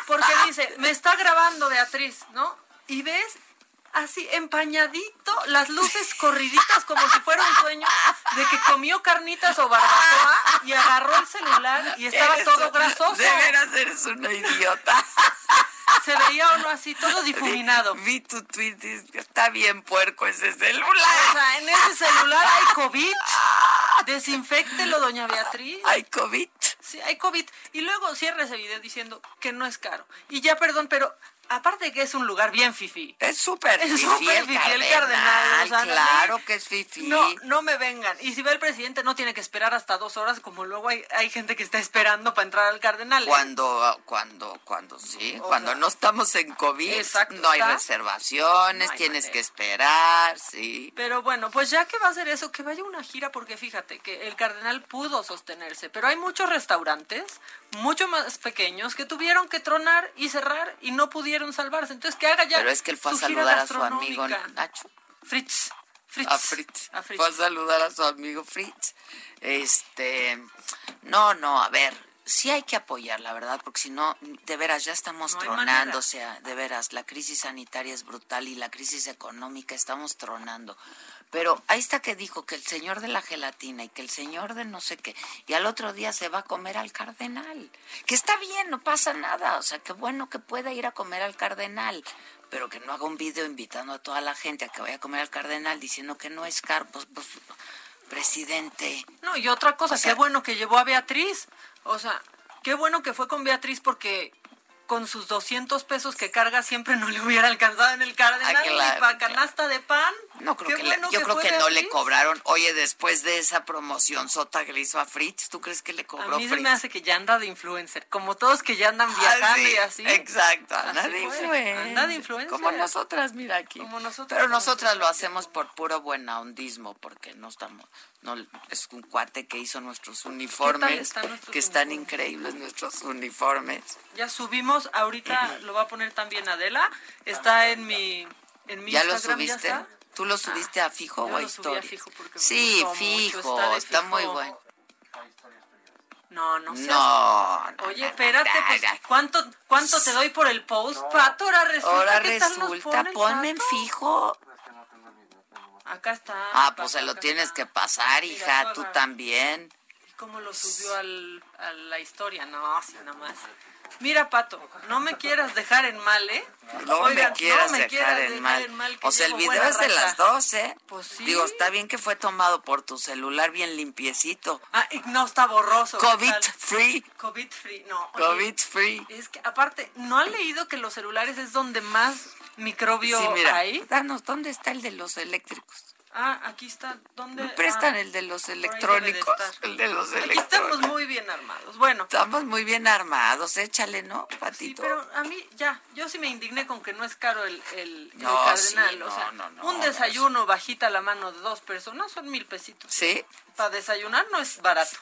Porque dice, me está grabando Beatriz, ¿no? Y ves así empañadito, las luces corriditas como si fuera un sueño de que comió carnitas o barbacoa y agarró el celular y estaba todo grasoso. De veras eres una idiota. Se veía uno así, todo difuminado. Vi, tu tweet, está bien puerco ese celular. O sea, en ese celular hay COVID. Desinfectelo, doña Beatriz. Hay COVID. Sí, hay COVID. Y luego cierra ese video diciendo que no es caro. Y ya, perdón, pero aparte de que es un lugar bien fifi. Es súper fifi. Es súper fifi el cardenal. claro que es fifi. No, no me vengan. Y si ve el presidente, no tiene que esperar hasta dos horas, como luego hay, hay gente que está esperando para entrar al cardenal. ¿eh? Cuando, cuando, cuando sí, cuando no estamos en COVID, no hay reservaciones, tienes que esperar, sí. Pero bueno, pues ya que va a hacer eso, que vaya una gira, porque fíjate que el cardenal pudo sostenerse, pero hay muchos restaurantes, mucho más pequeños, que tuvieron que tronar y cerrar y no pudieron salvarse. Entonces, que haga ya. Pero es que él fue a saludar a su amigo Nacho. Fritz. Fritz. A Fritz. Fue a saludar a su amigo Fritz. Este. No, no, a ver. Sí hay que apoyar, la verdad, porque si no, de veras, ya estamos tronando, o sea, de veras, la crisis sanitaria es brutal y la crisis económica estamos tronando. Pero ahí está que dijo que el señor de la gelatina y que el señor de no sé qué, y al otro día se va a comer al cardenal. Que está bien, no pasa nada. O sea, qué bueno que pueda ir a comer al cardenal. Pero que no haga un video invitando a toda la gente a que vaya a comer al cardenal diciendo que no es caro. Pues, pues, presidente. No, y otra cosa, qué bueno que llevó a Beatriz. O sea, qué bueno que fue con Beatriz porque con sus 200 pesos que carga siempre no le hubiera alcanzado en el cardenal ah, ni para canasta de pan. No creo que yo creo que no le cobraron. Oye, después de esa promoción sota que le hizo a Fritz, ¿tú crees que le cobró A mí se me hace que ya anda de influencer, como todos que ya andan ah, viajando y así. Exacto, anda de influencer. Anda de influencer. Como nosotras, mira aquí. Como nosotras. Pero nosotras lo hacemos por puro buena ondismo, porque no estamos, no es un cuate que hizo nuestros uniformes, están nuestros que están uniformes? increíbles nuestros uniformes. Ya subimos, ahorita lo va a poner también Adela. Está en mi, en mi ¿Ya lo subiste? está? ¿Tú lo subiste a fijo yo o a historia? fijo porque me sí, mucho, fijo, está está, de muy fijo. bueno. No, no seas- No, no, Oye, espérate, pues. ¿cuánto, ¿cuánto te doy por el post, Pato? Ahora resulta, Ahora ¿qué tal nos resulta, pone el ponme en fijo. Acá está. Ah, pues se lo acá tienes está. que pasar, Mira, hija, tú agarra. también. ¿Y cómo lo subió al, a la historia? No, sí, nada más. Mira, Pato, no me quieras dejar en mal, ¿eh? No Oigan, me quieras no me dejar quieras en dejar mal. que O sea, el video es de las 12. Pues sí. Digo, está bien que fue tomado por tu celular bien limpiecito. Ah, y no está borroso. ¿qué COVID free. COVID free, no. oye, COVID free. Es que, aparte, ¿no han leído que los celulares es donde más microbio Sí, mira, hay? danos, ¿dónde está el de los eléctricos? Ah, aquí está. ¿Dónde? Me prestan Ah, el de los de electrónicos. estar. El de los Aquí electrónicos. estamos muy bien armados. Bueno, Estamos muy bien armados, échale, ¿no, sí, Patito? pero a mí ya, yo sí me indigné con que no es caro el, el, el No, cardenal. sí, o no, sea, no, no, un no, desayuno bajita la mano de dos personas son mil pesitos. ¿Sí? Para desayunar no es barato.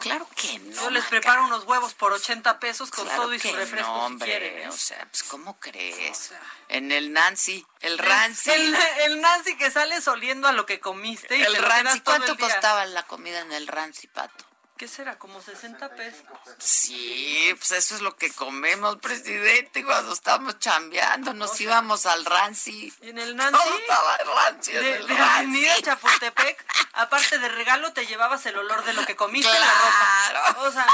Claro que no. Yo les preparo unos huevos por 80 pesos con Claro todo y su refresco no, si hombre, quieren. ¿eh? o sea, pues ¿cómo crees? En el Nancy, el Rancy. El, el Nancy que sales oliendo a lo que comiste y El te Rancy, ¿cuánto el costaba la comida en el Rancy, Pato? ¿Qué será? ¿Como 60 pesos? Sí, pues eso es lo que comemos, presidente, cuando estamos chambeando, nos íbamos al Rancy. Y en el Nancy, ¿Cómo estaba el Rancy? en de, el de Rancy? Avenida Chapultepec, aparte de regalo, te llevabas el olor de lo que comiste en la ropa. Claro. O sea,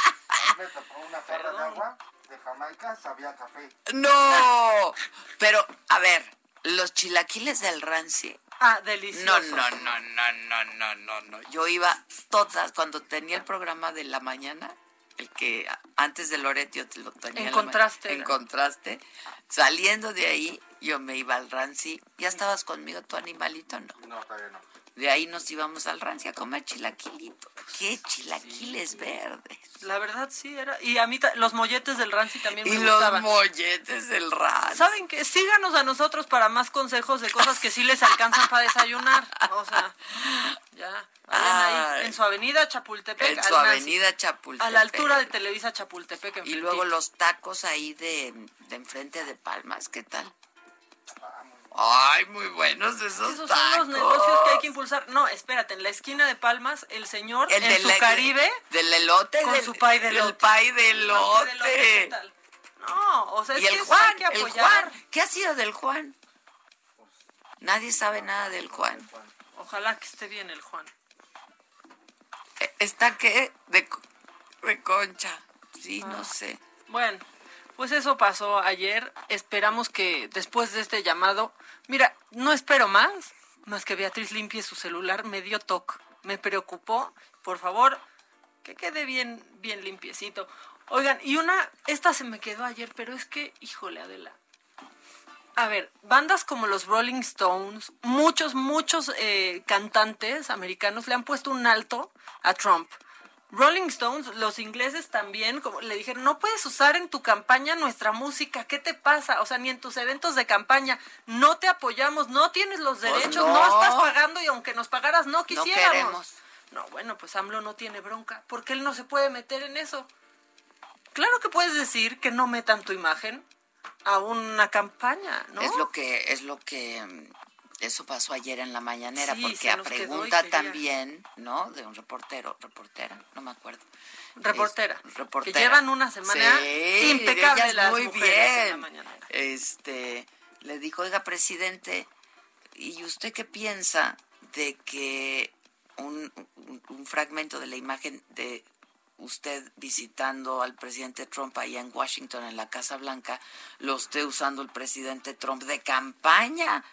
Me tocó una jarra de agua de Jamaica, sabía café. No, pero a ver, los chilaquiles del Rancy. Ah, delicioso. No, no, no, no, no, no, no, no. Yo iba todas, cuando tenía el programa de la mañana, el que antes de Loreto yo te lo tenía. En contraste, En contraste. Saliendo de ahí, yo me iba al Rancy. ¿Ya estabas conmigo tu animalito no? No, todavía no. De ahí nos íbamos al Rancy a comer chilaquilito. ¿Qué chilaquiles verdes? La verdad sí era. Y a mí los molletes del Rancy también Y me los gustaban. molletes del Rancy. ¿Saben qué? Síganos a nosotros para más consejos de cosas que sí les alcanzan para desayunar. O sea, ya. Ahí en su avenida Chapultepec. En su avenida Chapultepec. A la altura de Televisa Chapultepec. Y luego los tacos ahí de, de enfrente de Palmas, ¿qué tal? Ay, muy buenos esos, Esos tacos. son los negocios que hay que impulsar. No, espérate, en la esquina de Palmas, el señor El en del- su Caribe Del elote. con del, su pay de del elote. pay de ¿qué elote. tal? No, o sea, es Y el que Juan, hay que el apoyar. Juan. ¿Qué ha sido del Juan? Nadie sabe nada del Juan. Ojalá que esté bien el Juan. Eh, ¿Está qué? De, co- de concha. Sí, no sé. Bueno, pues eso pasó ayer. Esperamos que después de este llamado, mira, no espero más, más que Beatriz limpie su celular. Me dio toque, me preocupó. Por favor, que quede bien, bien limpiecito. Oigan, y una, esta se me quedó ayer, pero es que, híjole, Adela. A ver, bandas como los Rolling Stones, muchos, muchos eh, cantantes americanos le han puesto un alto a Trump. Rolling Stones, los ingleses también, como le dijeron, no puedes usar en tu campaña nuestra música, ¿qué te pasa? O sea, ni en tus eventos de campaña, no te apoyamos, no tienes los Pues derechos, no. no. estás pagando y aunque nos pagaras no quisiéramos. queremos. No, bueno, pues AMLO no tiene bronca, porque él no se puede meter en eso. Claro que puedes decir que no metan tu imagen a una campaña, ¿no? Es lo que, es lo que, mm, eso pasó ayer en la mañanera, Sí, porque a pregunta también, ¿no? De un reportero, reportera, no me acuerdo. Reportera, Es- reportera. que llevan una semana Sí, impecable las muy mujeres en la bien. mañanera. Este, le dijo, oiga, presidente, ¿y usted qué piensa de que un, un- un fragmento de la imagen de usted visitando al presidente Trump allá en Washington, en la Casa Blanca, lo esté usando el presidente Trump de campaña?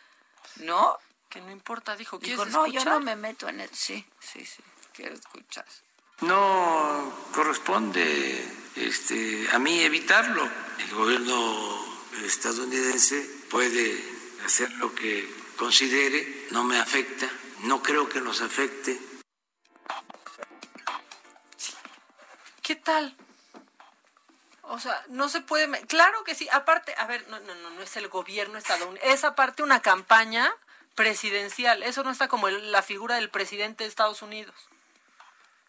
¿No? Que no importa, dijo, Dijo, ¿quieres no, yo escuchar? no me meto en eso. Sí, sí, sí, quiero escuchar. No corresponde este, a mí evitarlo. El gobierno estadounidense puede hacer lo que considere, no me afecta, no creo que nos afecte. ¿Qué tal? O sea, no se puede. Claro que sí. Aparte, a ver, no, no, no, no es el gobierno estadounidense. Es aparte una campaña presidencial. Eso no está como la figura del presidente de Estados Unidos.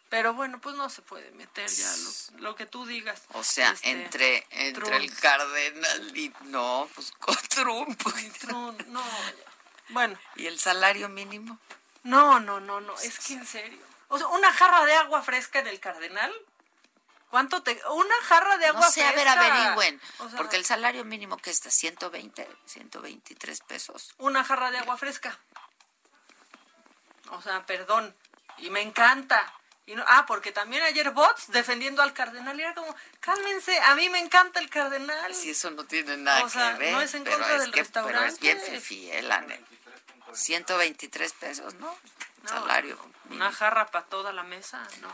Pero bueno, pues no se puede meter ya lo, que tú digas. O sea, este, entre, entre el cardenal y no, pues con Trump. Trump no, bueno. ¿Y el salario mínimo? No, no, no, no, es que en serio. O sea, una jarra de agua fresca en el cardenal. ¿Cuánto te.? Una jarra de agua no sé, a ver, averigüen. porque el salario mínimo que está, 120, 123 pesos. Una jarra de agua fresca. O sea, perdón. Y me encanta. Y no, ah, porque también ayer bots defendiendo al cardenal y era como, cálmense, a mí me encanta el cardenal. Si eso no tiene nada que ver. No es en contra del restaurante. Pero es bien fiel, 123 pesos, ¿no? Salario. Una jarra para toda la mesa, no.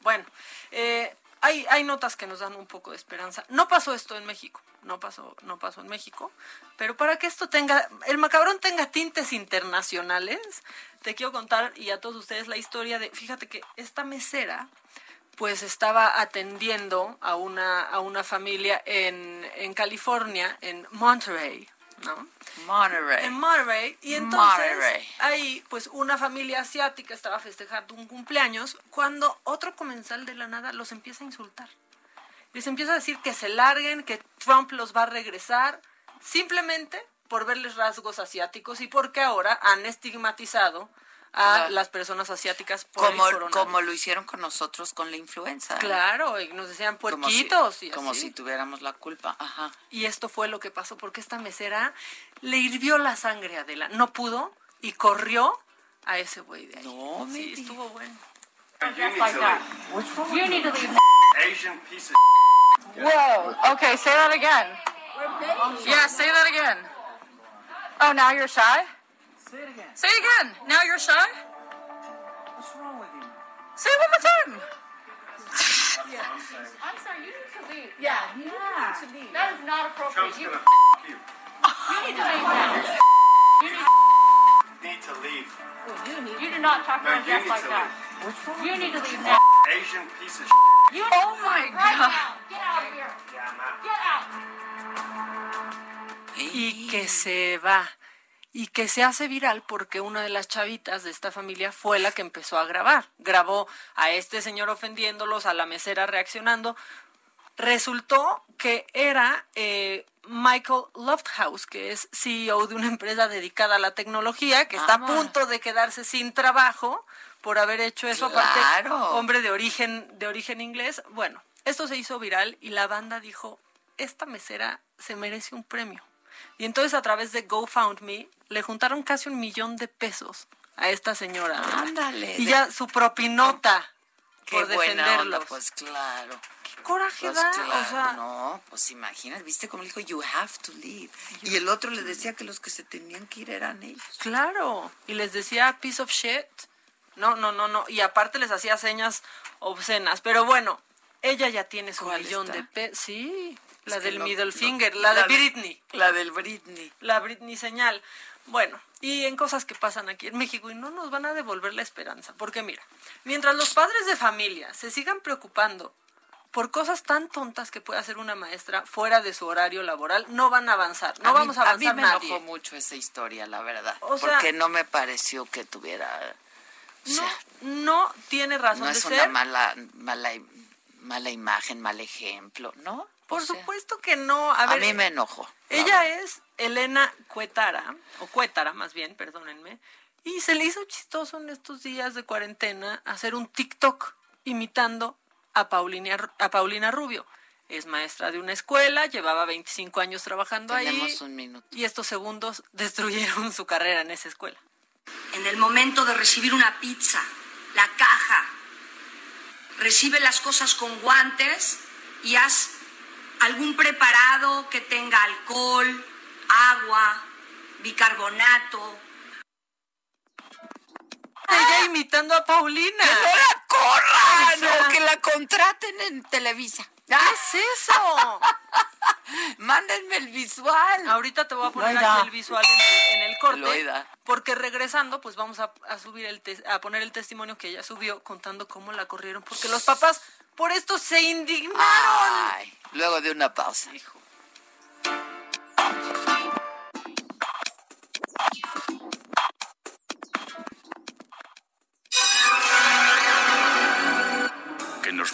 Bueno, eh, hay, hay notas que nos dan un poco de esperanza. No pasó esto en México, no pasó, no pasó en México, pero para que esto tenga, el macabrón tenga tintes internacionales, te quiero contar y a todos ustedes la historia de, fíjate que esta mesera pues estaba atendiendo a una, a una familia en, en California, en Monterey, ¿no? Monterey. En Monterey. Y entonces ahí, pues una familia asiática estaba festejando un cumpleaños cuando otro comensal de la nada los empieza a insultar. Les empieza a decir que se larguen, que Trump los va a regresar, simplemente por verles rasgos asiáticos y porque ahora han estigmatizado a las personas asiáticas por como, como lo hicieron con nosotros con la influenza. Claro, y nos decían puerquitos. Como si, tuviéramos la culpa. Ajá. Y esto fue lo que pasó, porque esta mesera le hirvió la sangre a Adela. No pudo y corrió a ese güey de ahí. No, sí, estuvo bueno. You need to leave. Asian piece of Whoa. Okay, say that again. Yeah, say that again. Oh, now you're shy? Say it again. Say it again. Now you're shy? What's wrong with you? Say it one more time. yeah. I'm sorry. You need to leave. Yeah, you yeah. need to leave. That is not appropriate. Trump's you, gonna f- you. You need to leave now. You need, need to leave. Well, you, need you do not talk no, to guests like that. What's wrong You need to leave now. Asian piece of You, oh my right God. Now. Get out of here. Yeah, I'm out. Get out. Y que se va. Y que se hace viral porque una de las chavitas de esta familia fue la que empezó a grabar. Grabó a este señor ofendiéndolos, a la mesera reaccionando. Resultó que era eh, Michael Lofthouse, que es CEO de una empresa dedicada a la tecnología, que está a punto de quedarse sin trabajo por haber hecho eso, aparte hombre de origen, de origen inglés. Bueno, esto se hizo viral y la banda dijo, esta mesera se merece un premio. Y entonces a través de GoFundMe le juntaron casi un millón de pesos a esta señora. Ándale. Y ya su propinota Qué por defenderlos. pues claro. Qué coraje pues da, claro, o sea, no, pues imaginas, viste cómo le dijo you have to leave. Y el otro le decía que los que se tenían que ir eran ellos. Claro, y les decía piece of shit. No, no, no, no, y aparte les hacía señas obscenas, pero bueno, ella ya tiene su millón de pesos. Sí, la del middle finger, la, de Britney. La del Britney. La Britney señal. Bueno, y en cosas que pasan aquí en México y no nos van a devolver la esperanza. Porque mira, mientras los padres de familia se sigan preocupando por cosas tan tontas que puede hacer una maestra fuera de su horario laboral, no van a avanzar. No vamos a avanzar A mí me enojó mucho esa historia, la verdad. porque no me pareció que tuviera... no, no tiene razón no es una mala, mala, mala imagen, mal ejemplo, ¿no? Por supuesto que no. A, a mí me enojo. Ella es Elena Cuetara, o Cuetara más bien, perdónenme, y se le hizo chistoso en estos días de cuarentena hacer un TikTok imitando a Paulina, a Paulina Rubio. Es maestra de una escuela, llevaba 25 años trabajando Tenemos Un minuto. Y estos segundos destruyeron su carrera en esa escuela. En el momento de recibir una pizza, la caja, recibe las cosas con guantes y haz algún preparado que tenga alcohol, agua, bicarbonato. Ella imitando a Paulina. ¡Que no la corran! O que la contraten en Televisa. ¿Qué es eso? Mándenme el visual. Ahorita te voy a poner aquí el visual en el, corte. Porque regresando, pues vamos a, subir el a poner el testimonio que ella subió contando cómo la corrieron. Porque los papás por esto se indignaron. luego de una pausa. Que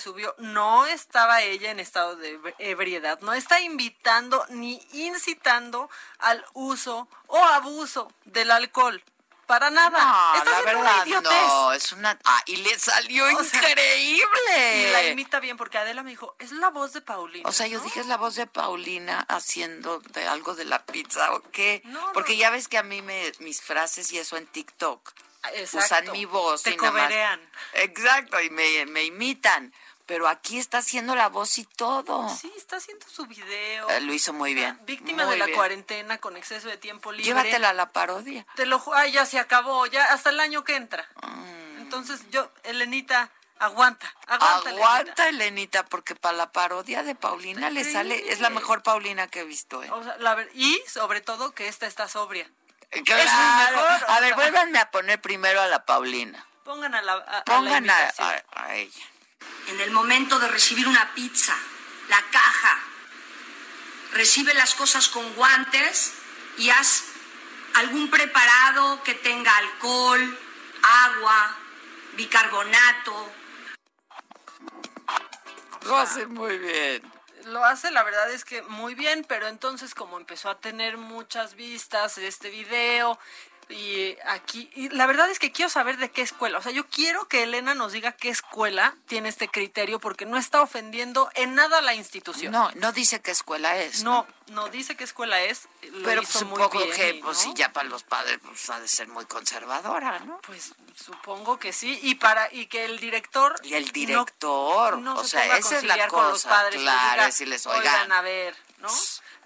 Subió no estaba ella en estado de eb- ebriedad, no está invitando ni incitando al uso o abuso del alcohol. Para nada. No, está la verdad una idiotez. no, es una... Ah, y le salió O sea, increíble. Y la imita bien porque Adela me dijo, es la voz de Paulina. O sea, yo ¿no? dije, es la voz de Paulina haciendo de algo de la pizza o qué. No, Porque ya ves que a mí me, mis frases y eso en TikTok Exacto. usan mi voz Te y nada más- coberean. Exacto, y me, me imitan. Pero aquí está haciendo la voz y todo. Sí, está haciendo su video. Eh, lo hizo muy bien. Víctima muy de la bien. cuarentena con exceso de tiempo libre. Llévatela a la parodia. Te lo ay, ya se acabó, ya hasta el año que entra. Mm. Entonces yo, Elenita, aguanta, aguanta. Aguanta, Elenita, porque para la parodia de Paulina le sale, es la mejor Paulina que he visto, ¿eh? Elenita. O sea, la ver- y sobre todo que esta está sobria. Claro. Es mejor, a ver, vuélvanme a poner primero a la Paulina. Pongan a la, a- a la Pongan a, imitación. a- a ella. En el momento de recibir una pizza, la caja, recibe las cosas con guantes y haz algún preparado que tenga alcohol, agua, bicarbonato. Lo hace muy bien. Lo hace, la verdad es que muy bien, pero entonces como empezó a tener muchas vistas este video y aquí, y la verdad es que quiero saber de qué escuela, o sea, yo quiero que Elena nos diga qué escuela tiene este criterio porque no está ofendiendo en nada a la institución. No, no dice qué escuela es. No, no dice qué escuela es, lo Pero hizo muy supongo bien, que, y, pues sí, ya para los padres, pues ha de ser muy conservadora, ¿no? Pues supongo que sí, y para y que el director Y el director, no o se sea, esa es la conciliar con los cosa, padres, les claro, diga, decirles, oigan, oigan, a ver, ¿no?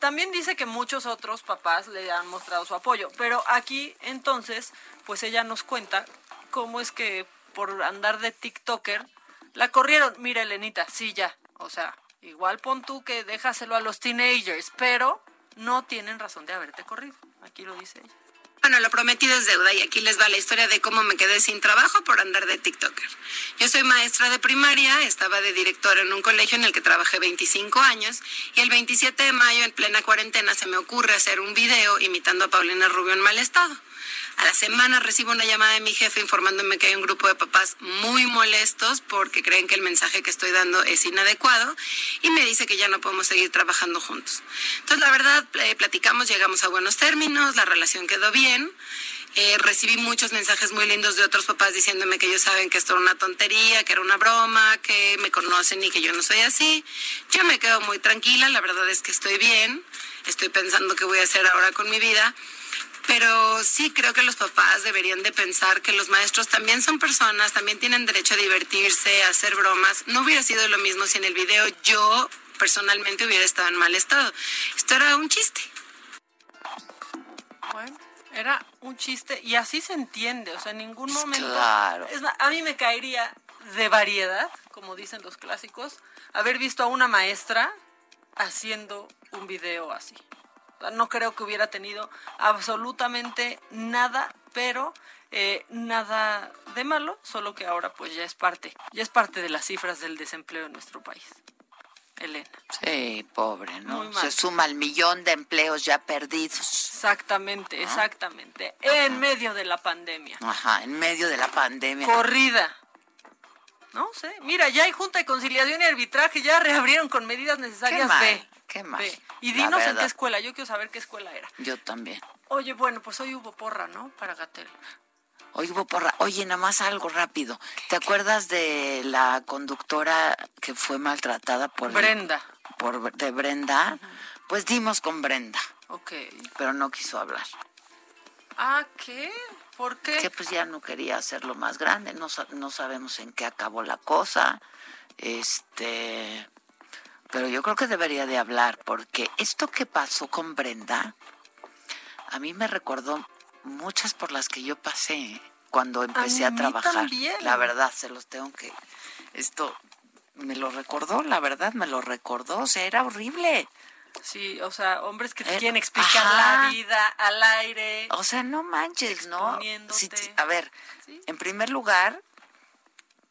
También dice que muchos otros papás le han mostrado su apoyo, pero aquí entonces, pues ella nos cuenta cómo es que por andar de TikToker la corrieron. Mira, Elenita, sí, ya, o sea, igual pon tú que déjaselo a los teenagers, pero no tienen razón de haberte corrido. Aquí lo dice ella. Bueno, lo prometido es deuda y aquí les va la historia de cómo me quedé sin trabajo por andar de TikToker. Yo soy maestra de primaria, estaba de directora en un colegio en el que trabajé 25 años y el 27 de mayo en plena cuarentena se me ocurre hacer un video imitando a Paulina Rubio en mal estado. A la semana recibo una llamada de mi jefe informándome que hay un grupo de papás muy molestos porque creen que el mensaje que estoy dando es inadecuado y me dice que ya no podemos seguir trabajando juntos. Entonces, la verdad, eh, platicamos, llegamos a buenos términos, la relación quedó bien. Eh, recibí muchos mensajes muy lindos de otros papás diciéndome que ellos saben que esto era una tontería, que era una broma, que me conocen y que yo no soy así. Yo me quedo muy tranquila, la verdad es que estoy bien, estoy pensando qué voy a hacer ahora con mi vida. Pero sí creo que los papás deberían de pensar que los maestros también son personas, también tienen derecho a divertirse, a hacer bromas. No hubiera sido lo mismo si en el video yo personalmente hubiera estado en mal estado. Esto era un chiste. Bueno, era un chiste y así se entiende, o sea, en ningún momento. claro. Es a mí me caería de variedad, como dicen los clásicos, haber visto a una maestra haciendo un video así. No creo que hubiera tenido absolutamente nada pero eh, nada de malo, solo que ahora pues ya es parte, ya es parte de las cifras del desempleo en nuestro país. Elena. Sí, pobre, ¿no? Se suma el millón de empleos ya perdidos. Exactamente, exactamente. En medio de la pandemia. Ajá, en medio de la pandemia. Corrida. No sé. Mira, ya hay Junta de Conciliación y Arbitraje, ya reabrieron con medidas necesarias. Qué Qué mal. Y dinos en qué escuela. Yo quiero saber qué escuela era. Yo también. Oye, bueno, pues hoy hubo porra, ¿no? Para Gatel. Hoy hubo porra. Oye, nada más algo rápido. ¿Te acuerdas de la conductora que fue maltratada por Brenda? por de Brenda. Pues dimos con Brenda. Ok. Pero no quiso hablar. Ah, ¿qué? ¿Por qué? Que pues ya no quería hacerlo más grande. No, no sabemos en qué acabó la cosa. Este pero yo creo que debería de hablar porque esto que pasó con Brenda a mí me recordó muchas por las que yo pasé cuando empecé a, trabajar. La verdad, se los tengo que esto me lo recordó, la verdad me lo recordó, o sea, era horrible. Sí, o sea, hombres que te quieren explicar la vida al aire. O sea, no manches, ¿no? a ver, en primer lugar,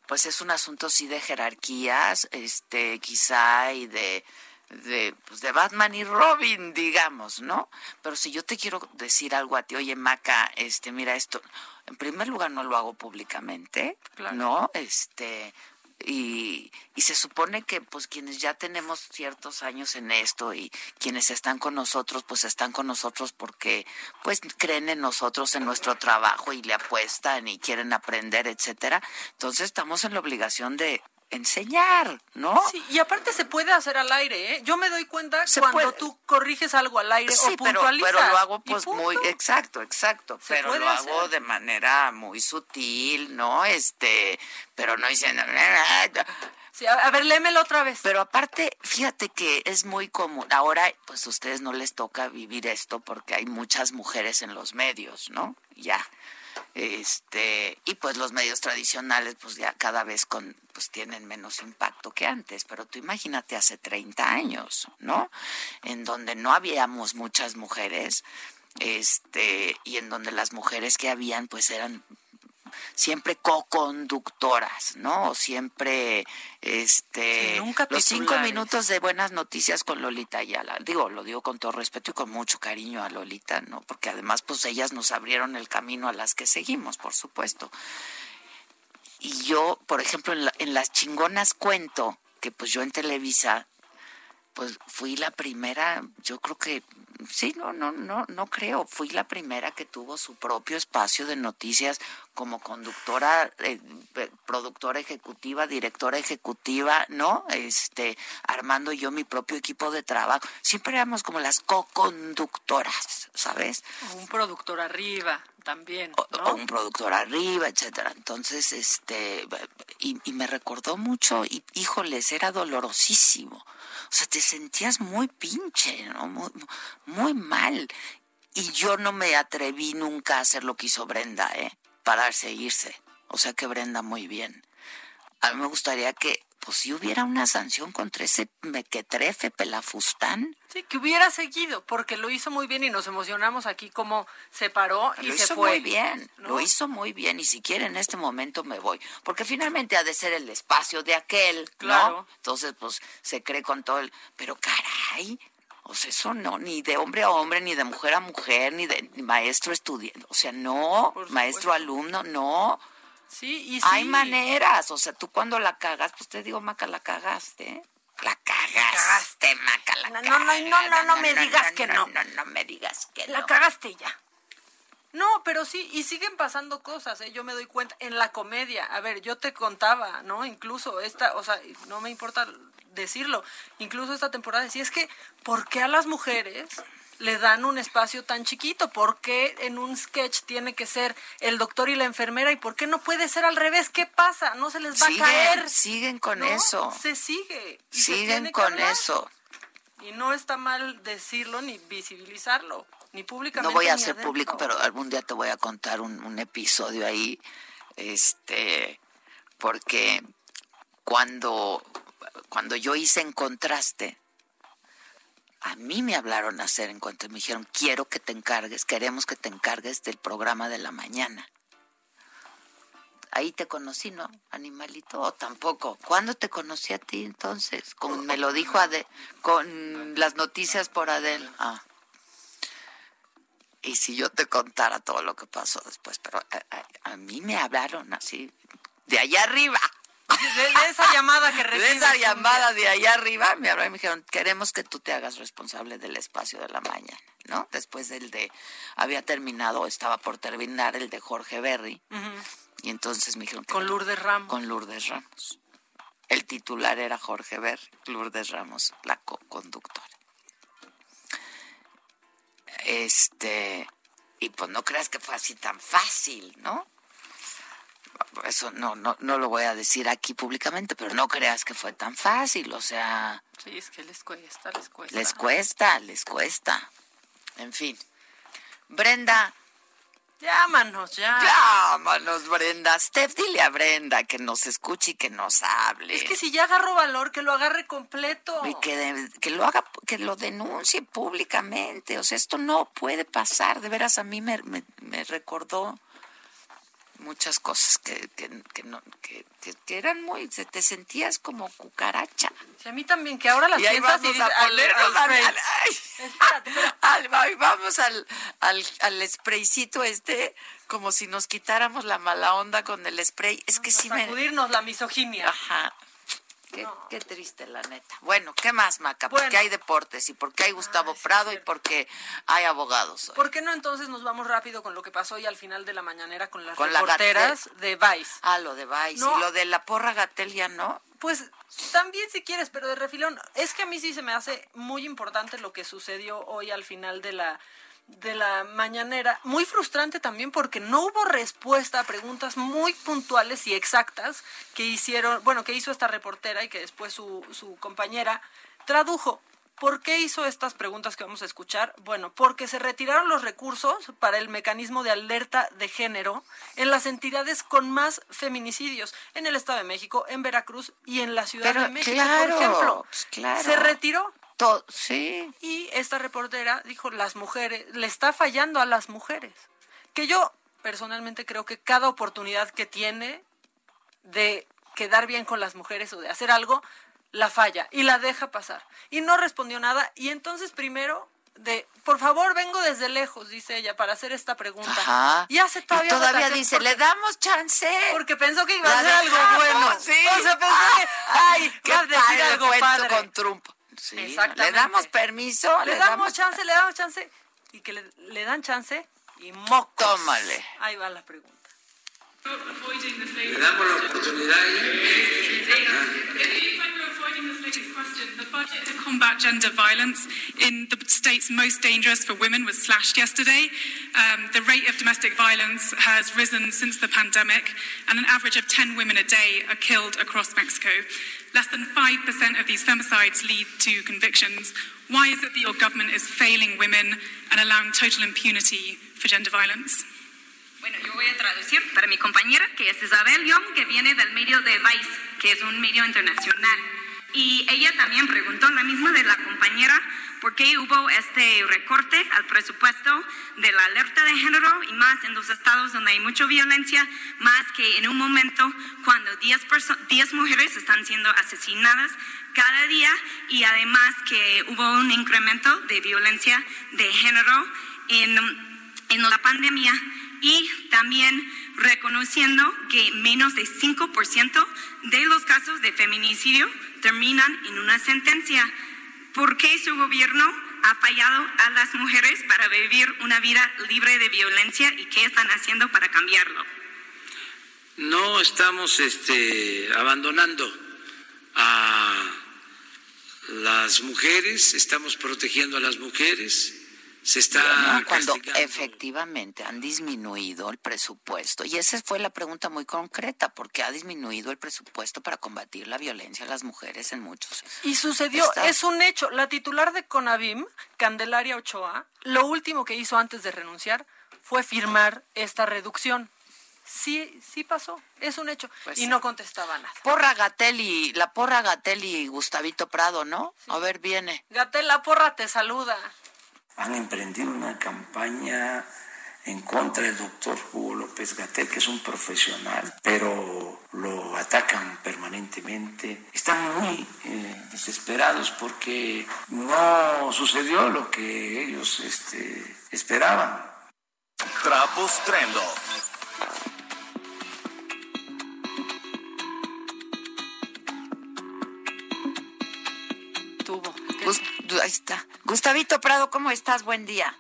pues es un asunto sí de jerarquías, este, quizá y de de, pues de Batman y Robin, digamos, ¿no? Pero si yo te quiero decir algo a ti, oye, Maca, este, mira esto, en primer lugar no lo hago públicamente, ¿no? Este, y, y, se supone que pues quienes ya tenemos ciertos años en esto y quienes están con nosotros pues están con nosotros porque pues creen en nosotros en nuestro trabajo y le apuestan y quieren aprender etcétera. Entonces estamos en la obligación de enseñar, ¿no? Sí, y aparte se puede hacer al aire, ¿eh? Yo me doy cuenta cuando tú corriges algo al aire o puntualizas. Pero, pero lo hago pues muy, exacto, exacto, pero lo hago de manera muy sutil, ¿no? Este, pero no diciendo... Sí, a ver, léemelo otra vez. Pero aparte, fíjate que es muy común. Ahora, pues a ustedes no les toca vivir esto porque hay muchas mujeres en los medios, ¿no? Ya este y pues los medios tradicionales pues ya cada vez con pues tienen menos impacto que antes pero tú imagínate hace 30 años no en donde no habíamos muchas mujeres este y en donde las mujeres que habían pues eran siempre co-conductoras, ¿no? O siempre, este, los cinco minutos de buenas noticias con Lolita Ayala. Digo, lo digo con todo respeto y con mucho cariño a Lolita, ¿no? Porque además, pues ellas nos abrieron el camino a las que seguimos, por supuesto. Y yo, por ejemplo, en, en las chingonas cuento que pues yo en Televisa, pues fui la primera, yo creo que sí, no, no, no, no creo. Fui la primera que tuvo su propio espacio de noticias como conductora, eh, productora ejecutiva, directora ejecutiva, ¿no? Este, armando yo mi propio equipo de trabajo. Siempre éramos como las co-conductoras, ¿sabes? un productor arriba también, ¿no? un productor arriba, etcétera. Entonces, este, y, y me recordó mucho, y híjoles, era dolorosísimo o sea, te sentías muy pinche, ¿no? Muy, muy mal. Y yo no me atreví nunca a hacer lo que hizo Brenda, ¿eh? Pararse e irse. O sea que Brenda muy bien. A mí me gustaría que pues si hubiera una sanción contra ese mequetrefe pelafustán. Sí, que hubiera seguido, porque lo hizo muy bien y nos emocionamos aquí como se paró y se fue. Lo hizo muy bien, lo hizo muy bien y si quiere en este momento me voy, porque finalmente ha de ser el espacio de aquel, claro. Entonces pues se cree con todo el, pero caray, o sea, eso no, ni de hombre a hombre, ni de mujer a mujer, ni de maestro estudiante, o sea, no, maestro alumno, no. Sí, y sí. Hay maneras, o sea, tú cuando la cagas, pues te digo, Maca, la cagaste. La cagaste, Maca, la no, no, no, no, no, no, me digas que no. No, no, me digas que no. La cagaste ya. No, pero sí, y siguen pasando cosas, ¿eh? yo me doy cuenta, en la comedia, a ver, yo te contaba, ¿no? Incluso esta, o sea, no me importa decirlo, incluso esta temporada decía, es que, ¿por qué a las mujeres le dan un espacio tan chiquito? ¿Por qué en un sketch tiene que ser el doctor y la enfermera? ¿Y por qué no puede ser al revés? ¿Qué pasa? ¿No se les va a caer? Siguen con eso. Se sigue. siguen con eso. Y no está mal decirlo ni visibilizarlo, ni públicamente. No voy a hacer público, pero algún día te voy a contar un, un episodio ahí, este, porque cuando, cuando yo hice en contraste, A mí me hablaron a hacer en cuanto me dijeron, quiero que te encargues, queremos que te encargues del programa de la mañana. Ahí te conocí, ¿no? Animalito, o tampoco. ¿Cuándo te conocí a ti entonces? Con, me lo dijo Ade, con las noticias por Adel. Ah. Y si yo te contara todo lo que pasó después, pero a, a mí me hablaron así, de allá arriba. De, esa llamada que recibes. De esa llamada de allá arriba me hablaron y me dijeron, queremos que tú te hagas responsable del espacio de la mañana, ¿no? Después del de, había terminado, estaba por terminar el de Jorge Berry. Y entonces me dijeron... con Lourdes Ramos. Con Lourdes Ramos. El titular era Jorge Berry, Lourdes Ramos, la co-conductora. Este, y pues no creas que fue así tan fácil, ¿no? Eso no, no, no lo voy a decir aquí públicamente, pero no creas que fue tan fácil, o sea... Sí, es que les cuesta, les cuesta. Les cuesta, les cuesta. En fin. Brenda, Llámanos ya. Llámanos, Brenda. Steph, dile a Brenda que nos escuche y que nos hable. Es que si ya agarró valor, que lo agarre completo. Y que, que lo haga, que lo denuncie públicamente. O sea, esto no puede pasar. De veras, a mí me, me, me recordó muchas cosas que, que, que no, que, que, eran muy, te sentías como cucaracha. Sí, a mí también, que ahora las y piensas vamos y a ponernos al, al, al, al, vamos al, al, al spraycito este, como si nos quitáramos la mala onda con el spray. Es que sí me... Sacudirnos la misoginia. Ajá. Qué, triste, la neta. Bueno, ¿qué más, Maca? Porque hay deportes y porque hay Gustavo Prado y porque hay abogados. ¿Por qué no entonces nos vamos rápido con lo que pasó hoy al final de la mañanera con las reporteras de Vice? Ah, lo de Vice. ¿Y lo de la porra Gatel ya no? Pues también si quieres, pero de refilón. Es que a mí sí se me hace muy importante lo que sucedió hoy al final de la de la mañanera, muy frustrante también porque no hubo respuesta a preguntas muy puntuales y exactas que hicieron, bueno, que hizo esta reportera y que después su, su compañera tradujo. ¿Por qué hizo estas preguntas que vamos a escuchar? Bueno, porque se retiraron los recursos para el mecanismo de alerta de género en las entidades con más feminicidios, en el Estado de México, en Veracruz y en la Ciudad de México, por ejemplo. Pues se retiró sí. Y esta reportera dijo, las mujeres, le está fallando a las mujeres. Que yo personalmente creo que cada oportunidad que tiene de quedar bien con las mujeres o de hacer algo, la falla y la deja pasar. Y no respondió nada. Y entonces primero de, por favor, vengo desde lejos, dice ella, para hacer esta pregunta. Y hace todavía, todavía dice, le damos chance. Porque pensó que iba a hacer algo bueno. Sí. O sea, pensó que, ay, qué a decir algo padre. con Trump. Sí, le damos permiso, le, damos, chance, le damos chance y que le, le dan chance y mocos. Tómale. Ahí va la pregunta. Le damos la oportunidad. The budget to combat gender violence in the states most dangerous for women was slashed yesterday. Um, the rate of domestic violence has risen since the pandemic, and an average of 10 women a day are killed across Mexico. Less than 5% of these femicides lead to convictions. Why is it that your government is failing women and allowing total impunity for gender violence? Bueno, yo voy a traducir para mi compañera, que es Isabel Young, que viene del medio de Vice, que es un medio internacional. Y ella también preguntó, la misma de la compañera, por qué hubo este recorte al presupuesto de la alerta de género y más en los estados donde hay mucha violencia, más que en un momento cuando 10, 10 mujeres están siendo asesinadas cada día y además que hubo un incremento de violencia de género en, en la pandemia y también reconociendo que menos de 5% de los casos de feminicidio terminan en una sentencia. ¿Por qué su gobierno ha fallado a las mujeres para vivir una vida libre de violencia y qué están haciendo para cambiarlo? No estamos este, abandonando a las mujeres, estamos protegiendo a las mujeres se está cuando efectivamente han disminuido el presupuesto y esa fue la pregunta muy concreta porque ha disminuido el presupuesto para combatir la violencia a las mujeres en muchos y sucedió es un hecho la titular de Conavim Candelaria Ochoa lo último que hizo antes de renunciar fue firmar esta reducción sí, sí pasó, es un hecho. Pues y no contestaba nada. Porra Gatelli, la porra Gatelli Gustavito Prado, ¿no? A ver, viene. Gatel, la porra te saluda. Han emprendido una campaña en contra del doctor Hugo López Gatel, que es un profesional, pero lo atacan permanentemente. Están muy eh, desesperados porque no sucedió lo que ellos este, esperaban. Trapos Trendo. Tuvo. ahí está. Gustavito Prado, ¿cómo estás? Buen día.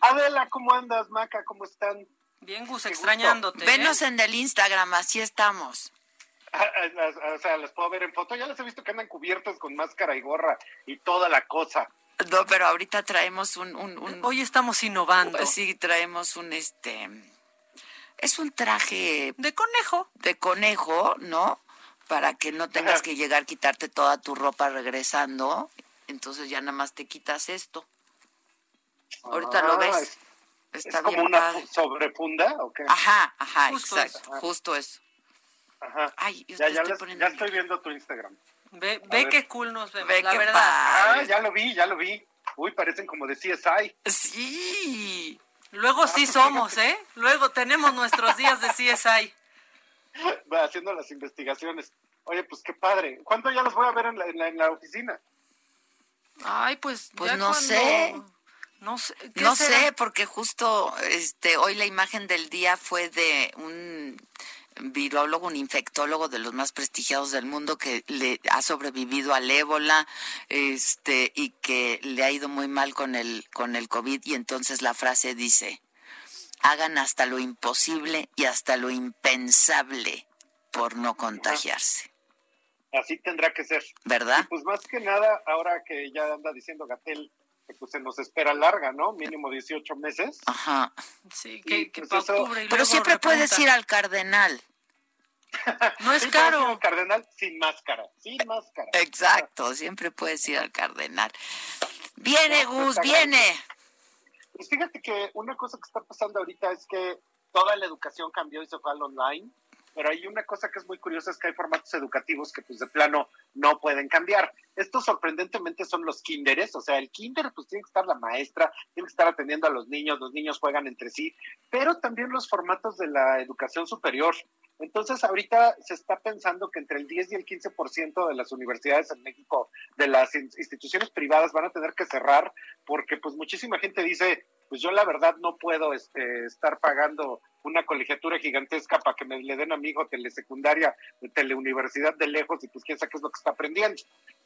Adela, ¿cómo andas? Maca, ¿cómo están? Bien, Gus, extrañándote. Venos ¿eh? en el Instagram, así estamos. Ah, ah, o sea, las puedo ver en foto. Ya les he visto que andan cubiertos con máscara y gorra y toda la cosa. No, pero ahorita traemos un, Hoy estamos innovando. Sí, traemos un este... Es un traje... De conejo. De conejo, ¿no? Para que no tengas que llegar, quitarte toda tu ropa regresando. Entonces ya nada más te quitas esto. Ahorita lo ah, ves. Está ¿Es como una sobrefunda o qué? Ajá, ajá, exacto. Justo eso. Ajá. Ay, ya, ya, ya estoy viendo tu Instagram. Ve, ve qué cool nos vemos, ve la verdad. Ah, ya lo vi, ya lo vi. Uy, parecen como de CSI. Sí. Luego ah, sí pues somos, ¿eh? Luego tenemos nuestros días de CSI. Va haciendo las investigaciones. Oye, pues qué padre. ¿Cuándo ya los voy a ver en la, en la, oficina? Ay, pues, pues no sé. No sé, no sé, porque justo este hoy la imagen del día fue de un virólogo, un infectólogo de los más prestigiados del mundo que le ha sobrevivido al ébola, este y que le ha ido muy mal con el con el COVID y entonces la frase dice: "Hagan hasta lo imposible y hasta lo impensable por no contagiarse." Así tendrá que ser. ¿Verdad? pues más que nada, ahora que ya anda diciendo Gatel que pues se nos espera larga, ¿no? Mínimo 18 meses. Ajá. Sí, que, pues, Pero siempre puedes ir al Cardenal. No es caro. Al Cardenal sin máscara, sin máscara. Exacto, siempre puedes ir al Cardenal. Viene, Gus, viene. Pues fíjate que una cosa que está pasando ahorita es que toda la educación cambió y se fue al online pero hay una cosa que es muy curiosa, es que hay formatos educativos que pues de plano no pueden cambiar. Estos sorprendentemente son los kinderes, o sea, el kinder pues tiene que estar la maestra, tiene que estar atendiendo a los niños, los niños juegan entre sí, pero también los formatos de la educación superior. Entonces, ahorita se está pensando que entre el 10 y el 15% de las universidades en México, de las instituciones privadas, van a tener que cerrar porque pues muchísima gente dice, pues yo la verdad no puedo este, estar pagando una colegiatura gigantesca para que me le den a mi hijo telesecundaria teleuniversidad de lejos y pues quién sabe qué es lo que está aprendiendo.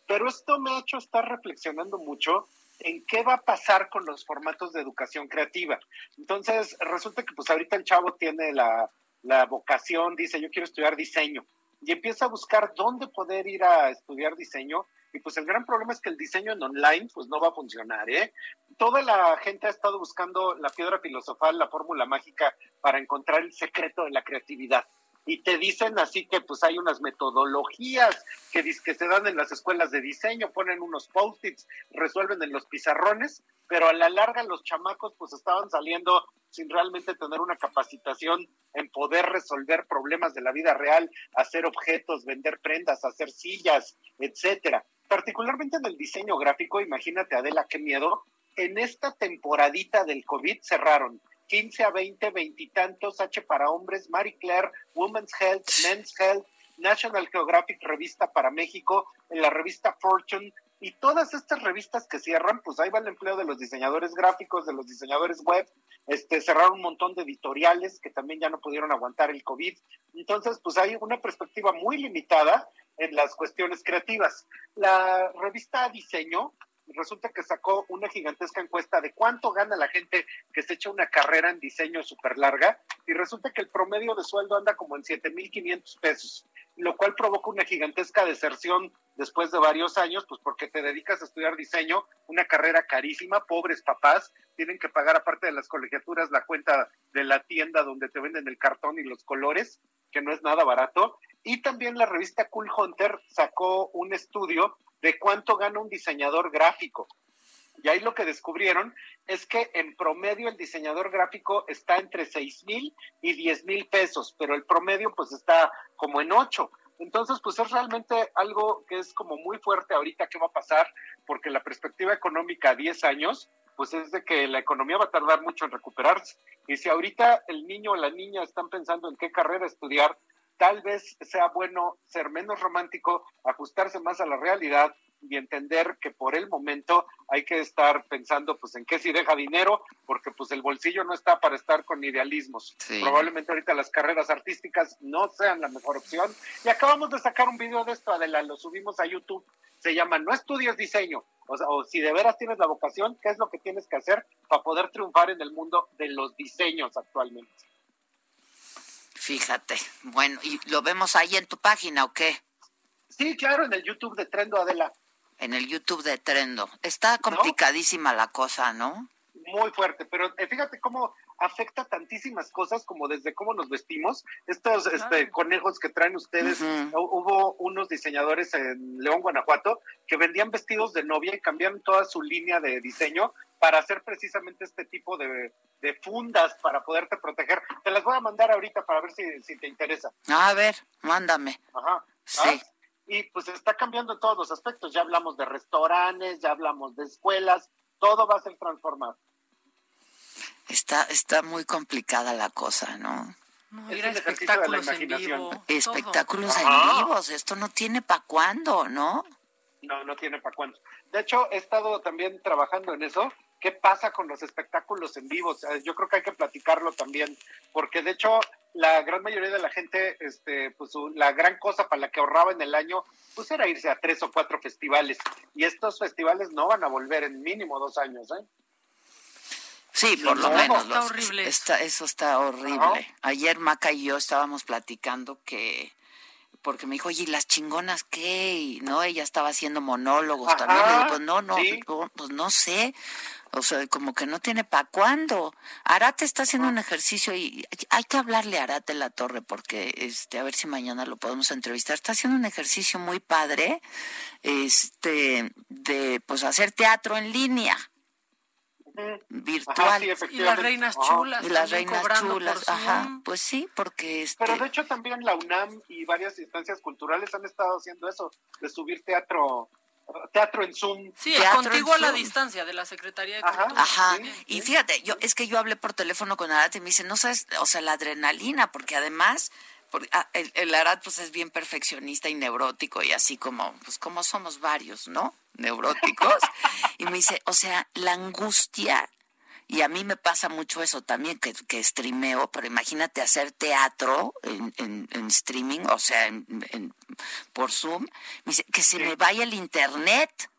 Pero esto me ha hecho estar reflexionando mucho en qué va a pasar con los formatos de educación creativa. Entonces, resulta que pues ahorita el chavo tiene la, la vocación, dice yo quiero estudiar diseño y empieza a buscar dónde poder ir a estudiar diseño y pues el gran problema es que el diseño en online pues no va a funcionar, ¿eh? Toda la gente ha estado buscando la piedra filosofal, la fórmula mágica para encontrar el secreto de la creatividad. Y te dicen así que pues hay unas metodologías que, que se dan en las escuelas de diseño, ponen unos post-its, resuelven en los pizarrones, pero a la larga los chamacos pues estaban saliendo sin realmente tener una capacitación en poder resolver problemas de la vida real, hacer objetos, vender prendas, hacer sillas, etcétera. Particularmente en el diseño gráfico, imagínate Adela, qué miedo, en esta temporadita del COVID cerraron 15 a 20, veintitantos H para hombres, Marie Claire, Women's Health, Men's Health, National Geographic Revista para México, en la revista Fortune, y todas estas revistas que cierran, pues ahí va el empleo de los diseñadores gráficos, de los diseñadores web, este, cerraron un montón de editoriales que también ya no pudieron aguantar el COVID. Entonces, pues hay una perspectiva muy limitada en las cuestiones creativas. La revista Diseño resulta que sacó una gigantesca encuesta de cuánto gana la gente que se echa una carrera en diseño súper larga y resulta que el promedio de sueldo anda como en 7.500 pesos, lo cual provoca una gigantesca deserción después de varios años, pues porque te dedicas a estudiar diseño, una carrera carísima, pobres papás, tienen que pagar aparte de las colegiaturas la cuenta de la tienda donde te venden el cartón y los colores, que no es nada barato, y también la revista Cool Hunter sacó un estudio de cuánto gana un diseñador gráfico. Y ahí lo que descubrieron es que en promedio el diseñador gráfico está entre seis mil y diez mil pesos, pero el promedio pues está como en ocho. Entonces, pues es realmente algo que es como muy fuerte ahorita qué va a pasar, porque la perspectiva económica a 10 años, pues es de que la economía va a tardar mucho en recuperarse. Y si ahorita el niño o la niña están pensando en qué carrera estudiar, tal vez sea bueno ser menos romántico, ajustarse más a la realidad y entender que por el momento hay que estar pensando pues en qué si deja dinero, porque pues el bolsillo no está para estar con idealismos. Probablemente ahorita las carreras artísticas no sean la mejor opción. Y acabamos de sacar un video de esto, Adela, lo subimos a YouTube. Se llama No estudies diseño. O, sea, o si de veras tienes la vocación, ¿qué es lo que tienes que hacer para poder triunfar en el mundo de los diseños actualmente? Fíjate. Bueno, ¿y lo vemos ahí en tu página o qué? Sí, claro, en el YouTube de Trendo Adela en el YouTube de Trendo. Está complicadísima la cosa, ¿no? Muy fuerte, pero eh, fíjate cómo afecta tantísimas cosas como desde cómo nos vestimos. Estos este, conejos que traen ustedes, hubo unos diseñadores en León, Guanajuato, que vendían vestidos de novia y cambiaron toda su línea de diseño para hacer precisamente este tipo de, fundas para poderte proteger. Te las voy a mandar ahorita para ver si, si te interesa. A ver, mándame. Ajá. Sí y pues está cambiando en todos los aspectos. Ya hablamos de restaurantes, ya hablamos de escuelas, todo va a ser transformado. Está, está muy complicada la cosa, ¿no? no espectáculos en vivo. Espectáculos en vivos, esto no tiene para cuándo, ¿no? No, no tiene para cuándo. De hecho, he estado también trabajando en eso. ¿Qué pasa con los espectáculos en vivo? Yo creo que hay que platicarlo también, porque de hecho la gran mayoría de la gente, este, pues la gran cosa para la que ahorraba en el año, pues era irse a tres o cuatro festivales. Y estos festivales no van a volver en mínimo dos años, ¿eh? Sí, por lo menos. Está horrible. eso está horrible. Ayer Maca y yo estábamos platicando que porque me dijo, oye, ¿y las chingonas qué? ¿no? Ella estaba haciendo monólogos también. pues no, no, pues no sé. O sea, como que no tiene para cuándo. Arate está haciendo un ejercicio y hay que hablarle a Arate la Torre porque este a ver si mañana lo podemos entrevistar. Está haciendo un ejercicio muy padre este de pues hacer teatro en línea. Virtual. Y las reinas chulas y las reinas chulas ajá pues sí porque este... pero de hecho también la UNAM y varias instancias culturales han estado haciendo eso de subir teatro teatro en Zoom. Sí, contigo a la distancia de la Secretaría de Cultura. Ajá, y fíjate, yo es que yo hablé por teléfono con Arate y me dice, no sabes, o sea, la adrenalina, porque además ah, el, el Arat pues es bien perfeccionista y neurótico y así como, pues como somos varios, ¿no? Neuróticos. y me dice, o sea, la angustia y a mí me pasa mucho eso también, que, que streameo, pero imagínate hacer teatro en, en, streaming, o sea, en, por Zoom, que se me vaya el internet,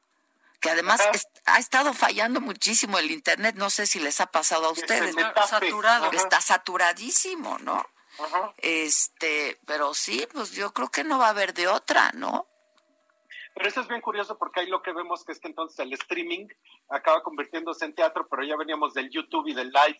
que además ha estado fallando muchísimo el internet, no sé si les ha pasado a ustedes. Está saturado. Está saturadísimo, ¿no? Este, pero sí, pues yo creo que no va a haber de otra, ¿no? Pero eso es bien curioso porque ahí lo que vemos que es que entonces el streaming acaba convirtiéndose en teatro, pero ya veníamos del YouTube y del live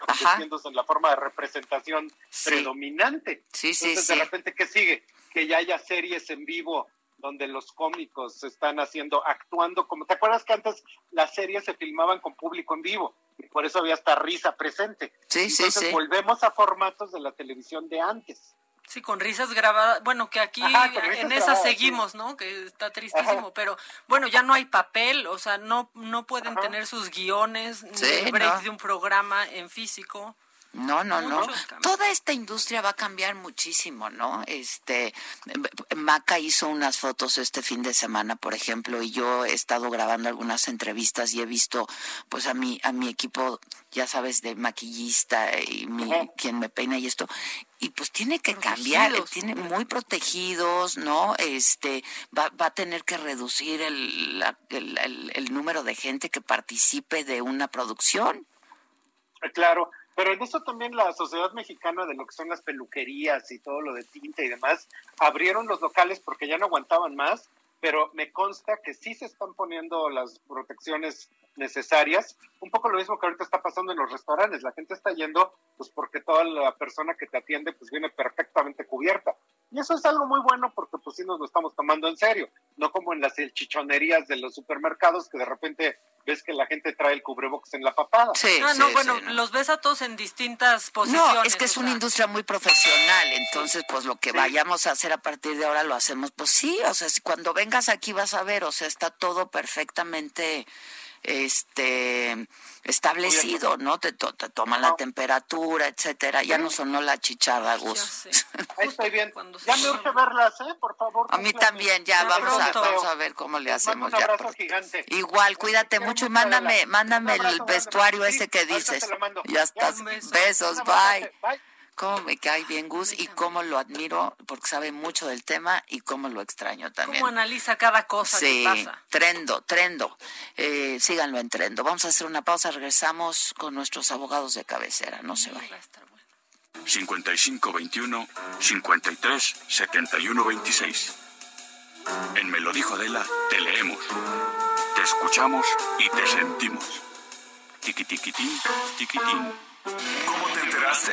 convirtiéndose en la forma de representación predominante. Sí, sí, entonces, de repente, ¿qué sigue? Que ya haya series en vivo donde los cómicos están haciendo, actuando como, ¿te acuerdas que antes las series se filmaban con público en vivo? Y por eso había hasta risa presente. Sí, Entonces, sí, sí. volvemos a formatos de la televisión de antes. Sí, con risas grabadas. Bueno, que aquí en esa seguimos, ¿no? Que está tristísimo, pero bueno, ya no hay papel, o sea, no no pueden tener sus guiones, ni break de un programa en físico. No, no, no. Toda esta industria va a cambiar muchísimo, ¿no? Este, Maca hizo unas fotos este fin de semana, por ejemplo, y yo he estado grabando algunas entrevistas y he visto, pues, a mi, a mi equipo, ya sabes, de maquillista y mi, quien me peina y esto, y pues tiene que cambiar, tiene muy protegidos, ¿no? Este, va, va a tener que reducir el, el, el número de gente que participe de una producción. Claro, pero en eso también la Sociedad Mexicana de lo que son las peluquerías y todo lo de tinta y demás, abrieron los locales porque ya no aguantaban más, pero me consta que sí se están poniendo las protecciones necesarias. Un poco lo mismo que ahorita está pasando en los restaurantes. La gente está yendo pues porque toda la persona que te atiende pues viene perfectamente cubierta. Y eso es algo muy bueno porque pues sí nos lo estamos tomando en serio, no como en las chichonerías de los supermercados que de repente ves que la gente trae el cubrebox en la papada. Sí, ah, no, bueno, los ves a todos en distintas posiciones. No, es que es una industria muy profesional, entonces pues lo que vayamos a hacer a partir de ahora lo hacemos, pues sí, o sea, cuando vengas aquí vas a ver, o sea, está todo perfectamente este establecido, ¿no? Te, te toman la temperatura, etcétera. Ya no sonó la chicharra, Gus. Ahí estoy bien. Ya me urge verlas, ¿eh? Por favor. A mí también, ya vamos a, vamos a ver cómo le hacemos. Un ya, gigante. Igual, cuídate mucho y mándame, mándame el vestuario ese que dices. Ya estás. Besos, bye cómo me cae bien Gus y cómo lo admiro porque sabe mucho del tema y cómo lo extraño también. Cómo analiza cada cosa que pasa. Trendo, trendo. Eh, síganlo en trendo. Vamos a hacer una pausa, regresamos con nuestros abogados de cabecera. No se vayan. 5521 53 71 26. En Me lo dijo Adela, te leemos, te escuchamos y te sentimos. Tiquitiquitín, tiquitín. ¿Cómo te enteraste?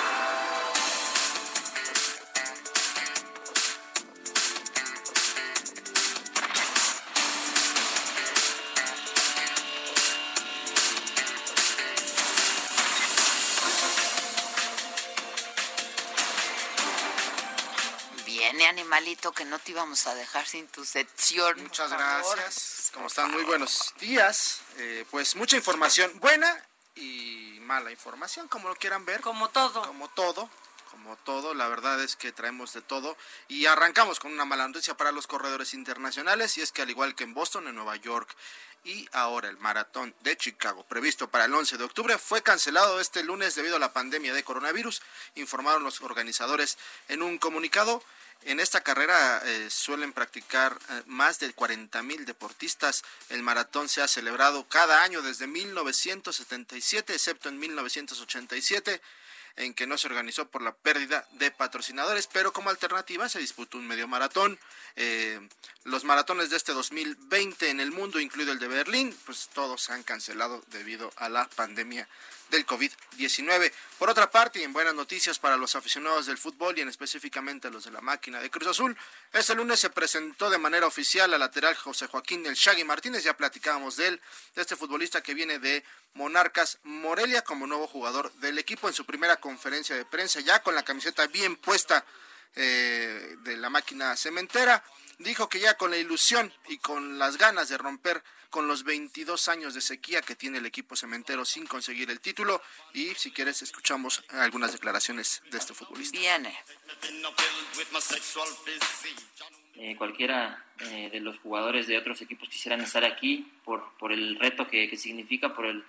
Animalito, que no te íbamos a dejar sin tu sección. Muchas gracias. ¿Cómo están? Muy buenos días. Eh, pues mucha información buena y mala información, como lo quieran ver. Como todo. Como todo. Como todo, la verdad es que traemos de todo. Y arrancamos con una mala noticia para los corredores internacionales, y es que al igual que en Boston, en Nueva York y ahora el maratón de Chicago, previsto para el 11 de octubre, fue cancelado este lunes debido a la pandemia de coronavirus, informaron los organizadores en un comunicado. En esta carrera eh, suelen practicar eh, más de 40 mil deportistas. El maratón se ha celebrado cada año desde 1977, excepto en 1987 en que no se organizó por la pérdida de patrocinadores, pero como alternativa se disputó un medio maratón. Eh, los maratones de este 2020 en el mundo, incluido el de Berlín, pues todos se han cancelado debido a la pandemia del COVID-19. Por otra parte, y en buenas noticias para los aficionados del fútbol y en específicamente los de la máquina de Cruz Azul, este lunes se presentó de manera oficial al lateral José Joaquín El Shaggy Martínez, ya platicábamos de él, de este futbolista que viene de Monarcas Morelia como nuevo jugador del equipo en su primera conferencia de prensa, ya con la camiseta bien puesta eh, de la máquina cementera. Dijo que ya con la ilusión y con las ganas de romper con los 22 años de sequía que tiene el equipo cementero sin conseguir el título. Y si quieres, escuchamos algunas declaraciones de este futbolista. Viene. Eh, cualquiera eh, de los jugadores de otros equipos quisieran estar aquí por, por el reto que, significa, por el,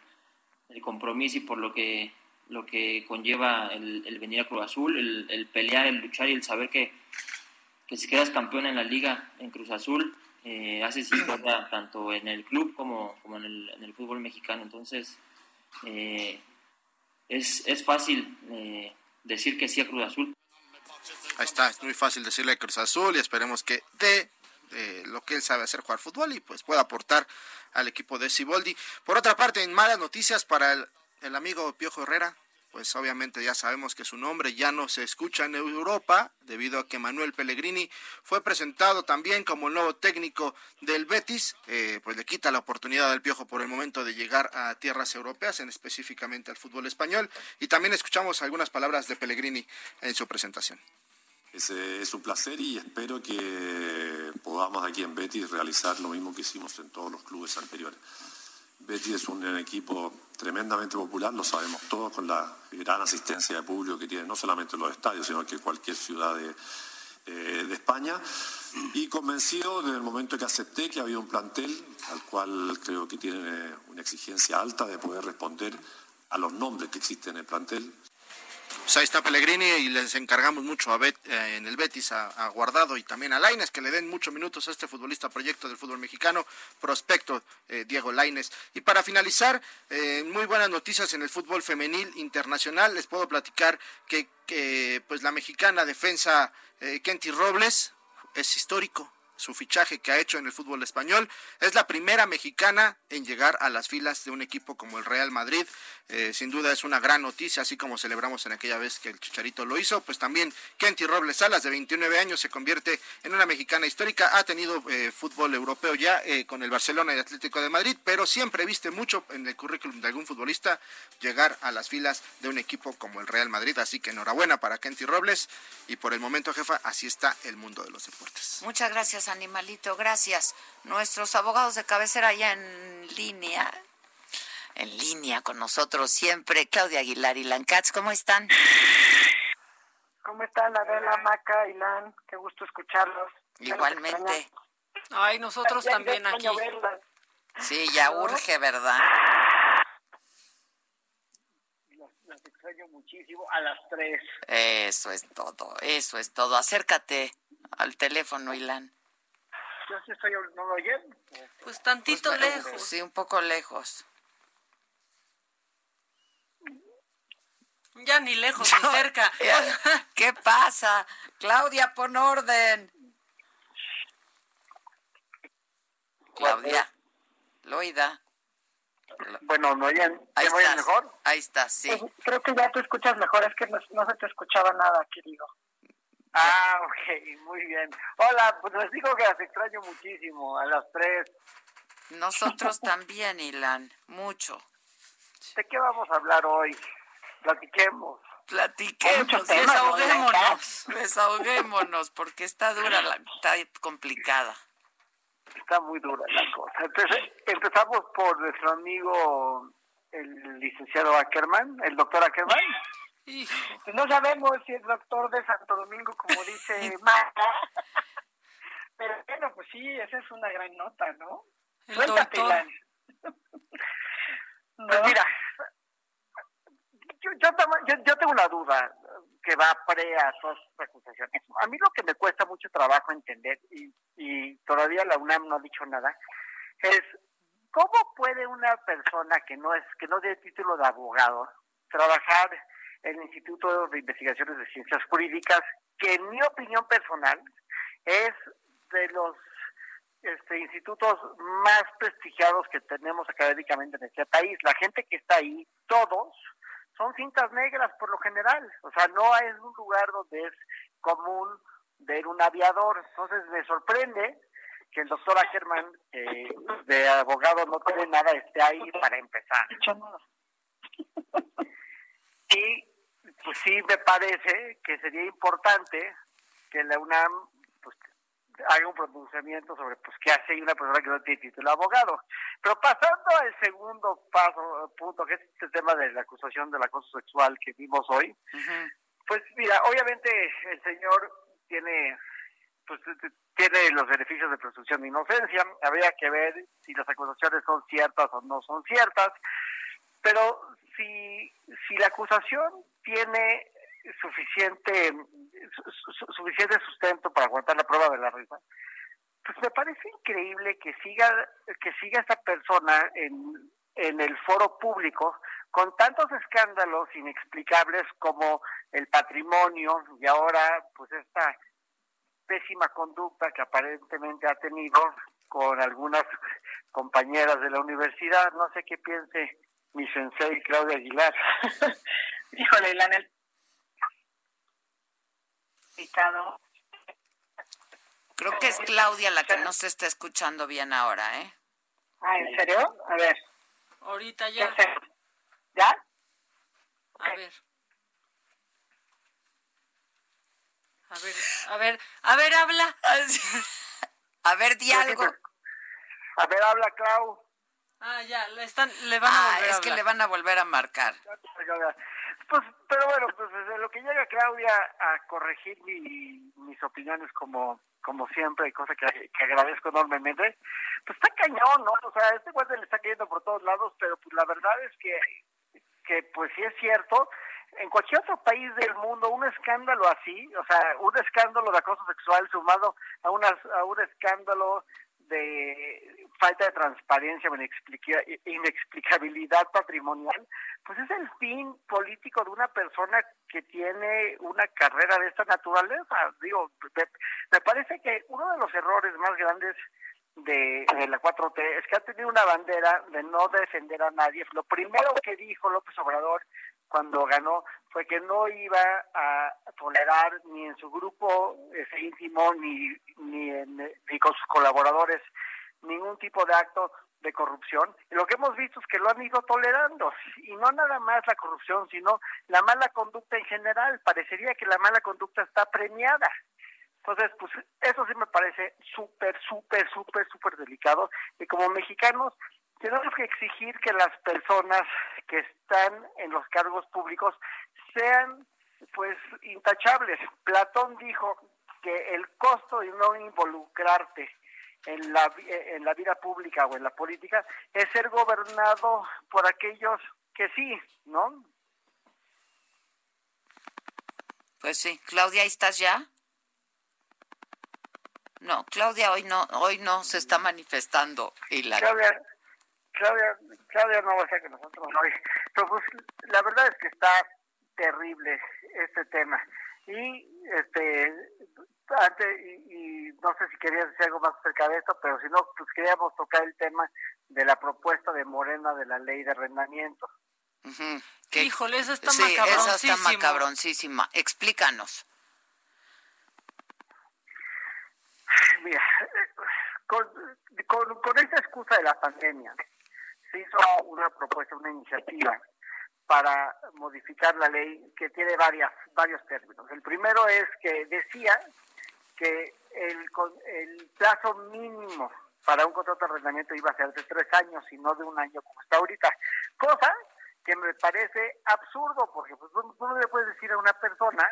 compromiso y por lo que, lo que conlleva el, venir a Cruz Azul, el, el, pelear, el luchar y el saber que, que si quedas campeón en la liga en Cruz Azul, eh, haces historia tanto en el club como, como en, el, el, fútbol mexicano. Entonces, eh, es, es, fácil eh, decir que sí a Cruz Azul. Ahí está, es muy fácil decirle a Cruz Azul y esperemos que dé lo que él sabe hacer, jugar fútbol y pues pueda aportar al equipo de Ciboldi. Por otra parte, en malas noticias para el, el amigo Piojo Herrera, pues obviamente ya sabemos que su nombre ya no se escucha en Europa debido a que Manuel Pellegrini fue presentado también como el nuevo técnico del Betis, eh, pues le quita la oportunidad al Piojo por el momento de llegar a tierras europeas, en específicamente al fútbol español, y también escuchamos algunas palabras de Pellegrini en su presentación. Es, es un placer y espero que podamos aquí en Betis realizar lo mismo que hicimos en todos los clubes anteriores. Betis es un equipo tremendamente popular, lo sabemos todos, con la gran asistencia de público que tiene no solamente los estadios, sino que cualquier ciudad de, eh, España. Y convencido desde el momento que acepté que había un plantel al cual creo que tiene una exigencia alta de poder responder a los nombres que existen en el plantel. Pues ahí está Pellegrini y les encargamos mucho a Bet, eh, en el Betis a, Guardado y también a Laines que le den muchos minutos a este futbolista proyecto del fútbol mexicano, prospecto eh, Diego Laines. Y para finalizar, eh, muy buenas noticias en el fútbol femenil internacional. Les puedo platicar que, que pues la mexicana defensa Kenty Robles es histórico su fichaje que ha hecho en el fútbol español. Es la primera mexicana en llegar a las filas de un equipo como el Real Madrid. Eh, sin duda es una gran noticia, así como celebramos en aquella vez que el Chicharito lo hizo. Pues también Kenty Robles Salas, de 29 años, se convierte en una mexicana histórica. Ha tenido eh, fútbol europeo ya eh, con el Barcelona y Atlético de Madrid, pero siempre viste mucho en el currículum de algún futbolista llegar a las filas de un equipo como el Real Madrid. Así que enhorabuena para Kenty Robles. Y por el momento, jefa, así está el mundo de los deportes. Muchas gracias, animalito, gracias. Nuestros abogados de cabecera ya en línea, en línea con nosotros siempre, Claudia Aguilar y Lancats, ¿cómo están? ¿Cómo están, Adela, Maca, Ilan? Qué gusto escucharlos. Igualmente. Ay, nosotros también aquí. Sí, ya urge, ¿verdad? Las, extraño muchísimo a las tres. Eso es todo, eso es todo. Acércate al teléfono, Ilan estoy, no lo oyen. Pues tantito pues, lejos. Sí, un poco lejos. Ya ni lejos ni cerca. ¿Qué pasa? Claudia, pon orden. Claudia, Loida. Bueno, ¿me oyen? Ahí está mejor? Ahí está, sí. Pues, creo que ya te escuchas mejor, es que no, no se te escuchaba nada, querido. Ah, ok, muy bien. Hola, pues les digo que las extraño muchísimo, a las tres. Nosotros también, Ilan, mucho. ¿De qué vamos a hablar hoy? Platiquemos. Platiquemos, desahoguémonos, desahoguémonos, porque está dura, la, está complicada. Está muy dura la cosa. Entonces, empezamos por nuestro amigo, el licenciado Ackerman, el doctor Ackerman. No sabemos si es doctor de Santo Domingo, como dice Marta. Pero bueno, pues sí, esa es una gran nota, ¿no? Suéltate, Pues mira, yo, yo, yo, tengo una duda que va pre a las acusaciones. A mí lo que me cuesta mucho trabajo entender, y, y todavía la UNAM no ha dicho nada, es cómo puede una persona que no es que no tiene título de abogado trabajar el Instituto de Investigaciones de Ciencias Jurídicas, que en mi opinión personal es de los este, institutos más prestigiados que tenemos académicamente en este país. La gente que está ahí, todos, son cintas negras por lo general. O sea, no es un lugar donde es común ver un aviador. Entonces me sorprende que el doctor Ackerman, de abogado no tiene nada, esté ahí para empezar. Y pues sí me parece que sería importante que la UNAM pues, haga un pronunciamiento sobre pues qué hace una persona que no tiene título de abogado. Pero pasando al segundo paso, punto, que es este tema de la acusación del acoso sexual que vimos hoy, pues mira, obviamente el señor tiene pues tiene los beneficios de presunción de inocencia, habría que ver si las acusaciones son ciertas o no son ciertas, pero si, si la acusación tiene suficiente suficiente sustento para aguantar la prueba de la risa, pues me parece increíble que siga que siga esta persona en, en el foro público con tantos escándalos inexplicables como el patrimonio y ahora pues esta pésima conducta que aparentemente ha tenido con algunas compañeras de la universidad. No sé qué piense mi sensei Claudia Aguilar. Híjole, la el Creo que es Claudia la que no se está escuchando bien ahora, ¿eh? Ah, ¿en serio? A ver. Ahorita ya. ¿Ya? A ver. A ver, a ver, a ver, habla. a ver, di algo. A ver, habla, Clau. Ah, ya, le, están, le van a ah, volver es que le van a volver a marcar. Pues, pero bueno, pues desde lo que llega Claudia a corregir mis opiniones como como siempre, y cosa que, agradezco enormemente, pues está cañón, ¿no? O sea, este guante le está cayendo por todos lados, pero pues la verdad es que, que pues sí es cierto, en cualquier otro país del mundo un escándalo así, o sea, un escándalo de acoso sexual sumado a, unas, a un escándalo de falta de transparencia inexplicabilidad patrimonial, pues es el fin político de una persona que tiene una carrera de esta naturaleza. Digo, me, parece que uno de los errores más grandes de, de, la 4T es que ha tenido una bandera de no defender a nadie. Lo primero que dijo López Obrador cuando ganó fue que no iba a tolerar ni en su grupo ese íntimo ni ni, ni con sus colaboradores ningún tipo de acto de corrupción. Y lo que hemos visto es que lo han ido tolerando, y no nada más la corrupción, sino la mala conducta en general. Parecería que la mala conducta está premiada. Entonces, pues eso sí me parece súper, súper, súper, súper delicado. Y como mexicanos, tenemos que exigir que las personas que están en los cargos públicos sean pues intachables. Platón dijo que el costo de no involucrarte en la, en la vida pública o en la política es ser gobernado por aquellos que sí, ¿no? Pues sí, Claudia, ¿ahí estás ya? No, Claudia hoy no, hoy no se está manifestando. Y la... Claudia, Claudia, Claudia no va a ser que nosotros hoy. Pero pues, la verdad es que está terrible este tema. Y este antes, y, no sé si querías decir algo más acerca de esto, pero si no, pues queríamos tocar el tema de la propuesta de Morena de la ley de arrendamiento. Híjole, esa está sí, esa está macabroncísima. Explícanos. Mira, con, con, con esta excusa de la pandemia, se hizo una propuesta, una iniciativa para modificar la ley que tiene varias, varios términos. El primero es que decía que el, el plazo mínimo para un contrato de arrendamiento iba a ser de tres años y no de un año como está ahorita. Cosa que me parece absurdo, porque pues, no le puedes decir a una persona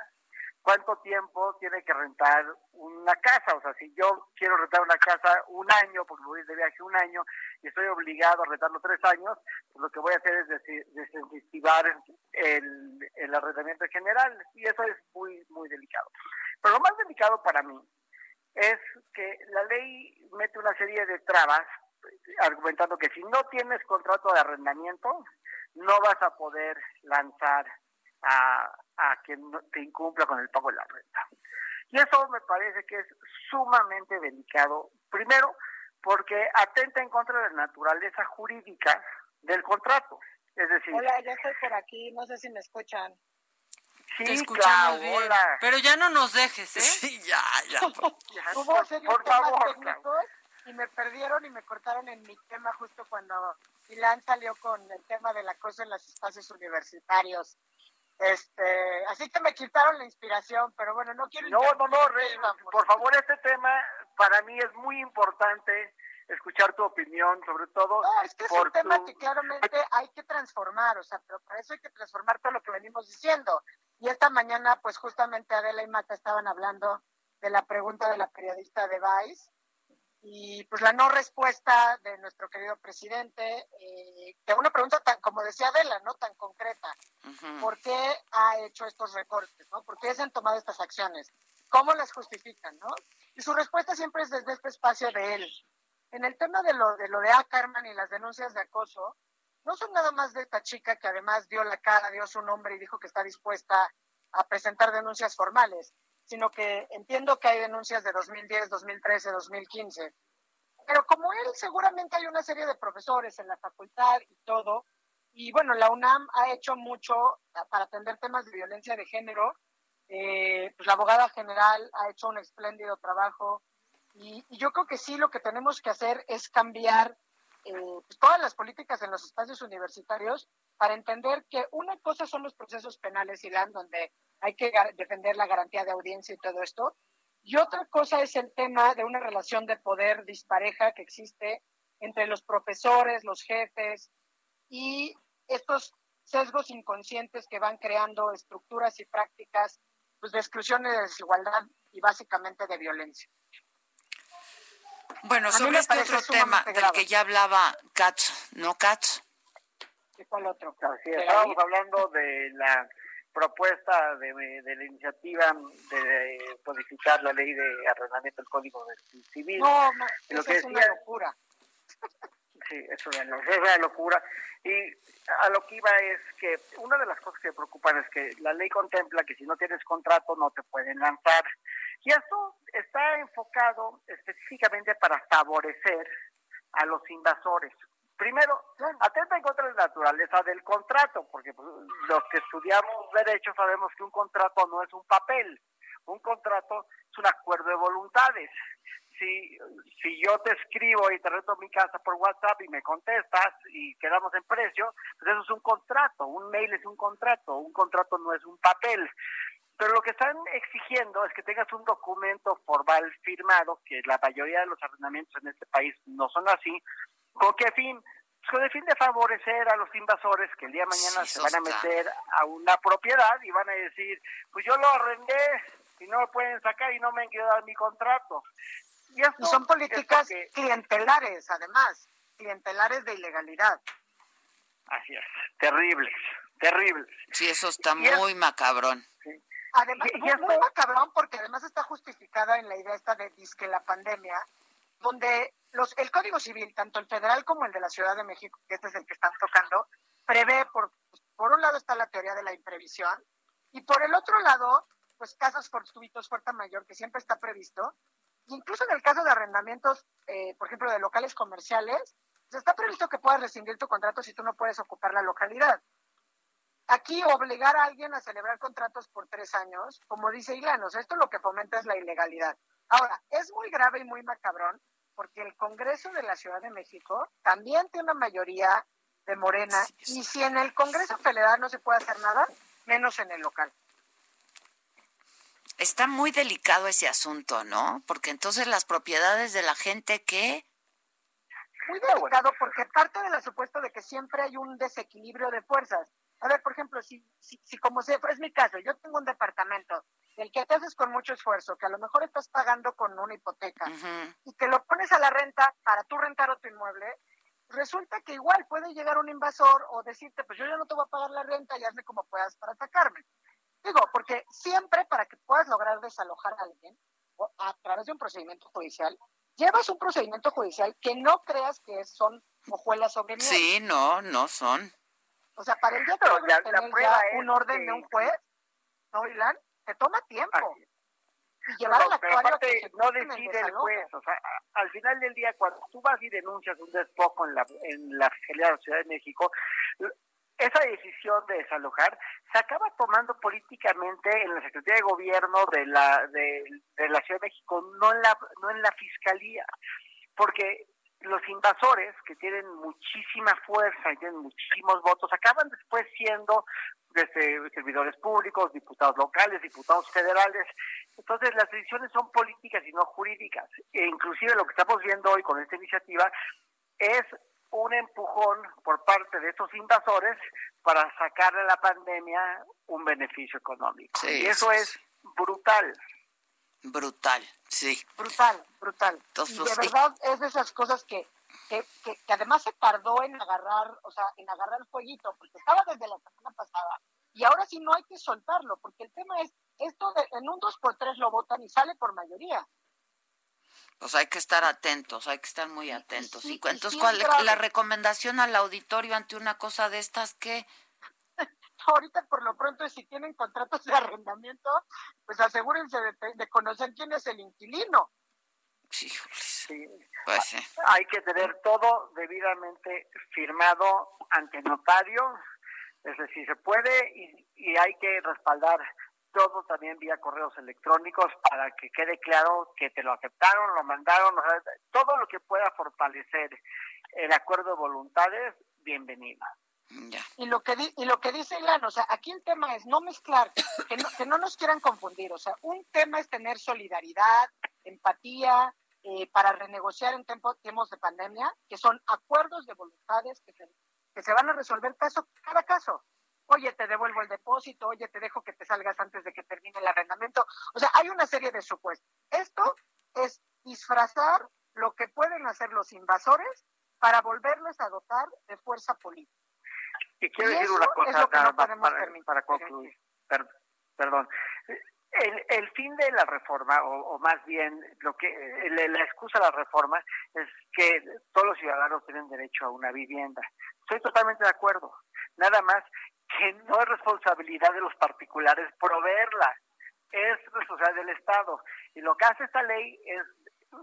cuánto tiempo tiene que rentar una casa. O sea, si yo quiero rentar una casa un año, porque voy de viaje un año, y estoy obligado a rentarlo tres años, pues lo que voy a hacer es desincentivar el, el arrendamiento en general, y eso es muy, muy delicado. Pero lo más delicado para mí es que la ley mete una serie de trabas argumentando que si no tienes contrato de arrendamiento, no vas a poder lanzar a, a que te incumpla con el pago de la renta. Y eso me parece que es sumamente delicado. Primero, porque atenta en contra de la naturaleza jurídica del contrato. Es decir... Hola, ya estoy por aquí, no sé si me escuchan. Sí, Te escuchamos bien. Pero ya no nos dejes, ¿eh? Sí, ya, ya. Hubo por, por favor, técnicos y me perdieron y me cortaron en mi tema justo cuando Milán salió con el tema del acoso en los espacios universitarios. Este, así que me quitaron la inspiración, pero bueno, no quiero... No, no, no, por favor, este tema para mí es muy importante escuchar tu opinión, sobre todo. No, es que es un tema que claramente hay que transformar, o sea, pero para eso hay que transformar todo lo que venimos diciendo. Y esta mañana, pues justamente Adela y Mata estaban hablando de la pregunta de la periodista de Vice, y pues la no respuesta de nuestro querido presidente, eh, que una pregunta tan, como decía Adela, no tan concreta, ¿por qué ha hecho estos recortes? ¿no? ¿Por qué se han tomado estas acciones? ¿Cómo las justifican? ¿no? Y su respuesta siempre es desde este espacio de él. En el tema de lo de, lo de Ackerman y las denuncias de acoso, no son nada más de esta chica que además dio la cara, dio su nombre y dijo que está dispuesta a presentar denuncias formales sino que entiendo que hay denuncias de 2010, 2013, 2015. Pero como él, seguramente hay una serie de profesores en la facultad y todo, y bueno, la UNAM ha hecho mucho para atender temas de violencia de género. Eh, pues la abogada general ha hecho un espléndido trabajo y, yo creo que sí lo que tenemos que hacer es cambiar eh, pues todas las políticas en los espacios universitarios para entender que una cosa son los procesos penales, Ilan, donde hay que defender la garantía de audiencia y todo esto. Y otra cosa es el tema de una relación de poder dispareja que existe entre los profesores, los jefes y estos sesgos inconscientes que van creando estructuras y prácticas pues, de exclusión y de desigualdad y básicamente de violencia. Bueno, sobre este otro tema del que ya hablaba Katz, ¿no Katz? ¿De cuál otro? Sí, estábamos hablando de la propuesta de, la iniciativa de codificar la ley de arrendamiento del Código Civil. No, lo que es una locura. Sí, es una, es una locura. Y a lo que iba es que una de las cosas que preocupan es que la ley contempla que si no tienes contrato no te pueden lanzar. Y esto está enfocado específicamente para favorecer a los invasores. Primero, atenta en contra de la naturaleza del contrato, porque pues, los que estudiamos derecho sabemos que un contrato no es un papel, un contrato es un acuerdo de voluntades. Si, si yo te escribo y te reto mi casa por WhatsApp y me contestas y quedamos en precio, pues eso es un contrato, un mail es un contrato, un contrato no es un papel. Pero lo que están exigiendo es que tengas un documento formal firmado, que la mayoría de los arrendamientos en este país no son así, ¿Con qué fin? Pues con el fin de favorecer a los invasores que el día de mañana se van a meter a una propiedad y van a decir, pues yo lo arrendé y no lo pueden sacar y no me han querido dar mi contrato. Y, son políticas clientelares, además, clientelares de ilegalidad. Así es, terribles, terribles. Sí, eso está muy macabrón. Además, muy, macabrón porque además está justificada en la idea esta de que la pandemia, donde los, el Código Civil, tanto el federal como el de la Ciudad de México, que este es el que están tocando, prevé, por, por un lado está la teoría de la imprevisión, y por el otro lado, pues casos fortuitos, fuerza mayor, que siempre está previsto, incluso en el caso de arrendamientos, eh, por ejemplo, de locales comerciales, pues está previsto que puedas rescindir tu contrato si tú no puedes ocupar la localidad. Aquí obligar a alguien a celebrar contratos por tres años, como dice Ilanos, esto lo que fomenta es la ilegalidad. Ahora, es muy grave y muy macabrón porque el Congreso de la Ciudad de México también tiene una mayoría de Morena y si en el Congreso Federal no se puede hacer nada, menos en el local. Está muy delicado ese asunto, ¿no? Porque entonces las propiedades de la gente que... Muy delicado porque parte del supuesto de que siempre hay un desequilibrio de fuerzas. A ver, por ejemplo, si, si, si como se, es mi caso, yo tengo un departamento el que te haces con mucho esfuerzo, que a lo mejor estás pagando con una hipoteca y que lo pones a la renta para tú rentar otro inmueble, resulta que igual puede llegar un invasor o decirte, pues yo ya no te voy a pagar la renta y hazme como puedas para atacarme. Digo, porque siempre para que puedas lograr desalojar a alguien a través de un procedimiento judicial, llevas un procedimiento judicial que no creas que son hojuelas sobre nieve. Sí, no, no son. O sea, para el día que tener ya un orden de un juez, ¿no, Ilan? te toma tiempo. Y llevar no, pero aparte, no decide el juez. O sea, al final del día, cuando tú vas y denuncias un despojo en la, en la Fiscalía de la Ciudad de México, esa decisión de desalojar se acaba tomando políticamente en la Secretaría de Gobierno de la de, de, la Ciudad de México, no en la no en la Fiscalía, porque los invasores que tienen muchísima fuerza y tienen muchísimos votos acaban después siendo desde servidores públicos, diputados locales, diputados federales. Entonces las decisiones son políticas y no jurídicas. E inclusive lo que estamos viendo hoy con esta iniciativa es un empujón por parte de estos invasores para sacar de la pandemia un beneficio económico. y eso es brutal. Brutal, sí. Brutal, brutal. y de verdad es de esas cosas que, que, que, además se tardó en agarrar, o sea, en agarrar el fueguito, porque estaba desde la semana pasada. Y ahora sí no hay que soltarlo, porque el tema es, esto de, en un 2 por 3 lo votan y sale por mayoría. Pues hay que estar atentos, hay que estar muy atentos. ¿Y, entonces cuál es la recomendación al auditorio ante una cosa de estas que ahorita por lo pronto si tienen contratos de arrendamiento, pues asegúrense de, conocer quién es el inquilino. Sí, pues, Hay que tener todo debidamente firmado ante notario, es decir, se puede y, y hay que respaldar todo también vía correos electrónicos para que quede claro que te lo aceptaron, lo mandaron, todo lo que pueda fortalecer el acuerdo de voluntades, bienvenido. Y lo que y lo que dice Ilan, o sea, aquí el tema es no mezclar, que no, que no nos quieran confundir, o sea, un tema es tener solidaridad, empatía, eh, para renegociar en tiempos de pandemia, que son acuerdos de voluntades que se, que se van a resolver caso cada caso. Oye, te devuelvo el depósito, oye, te dejo que te salgas antes de que termine el arrendamiento. O sea, hay una serie de supuestos. Esto es disfrazar lo que pueden hacer los invasores para volverles a dotar de fuerza política. Y quiero decir una cosa para, concluir. perdón. El, el, fin de la reforma, o, más bien lo que la excusa de la reforma es que todos los ciudadanos tienen derecho a una vivienda. Estoy totalmente de acuerdo. Nada más que no es responsabilidad de los particulares proveerla, es responsabilidad del Estado. Y lo que hace esta ley es,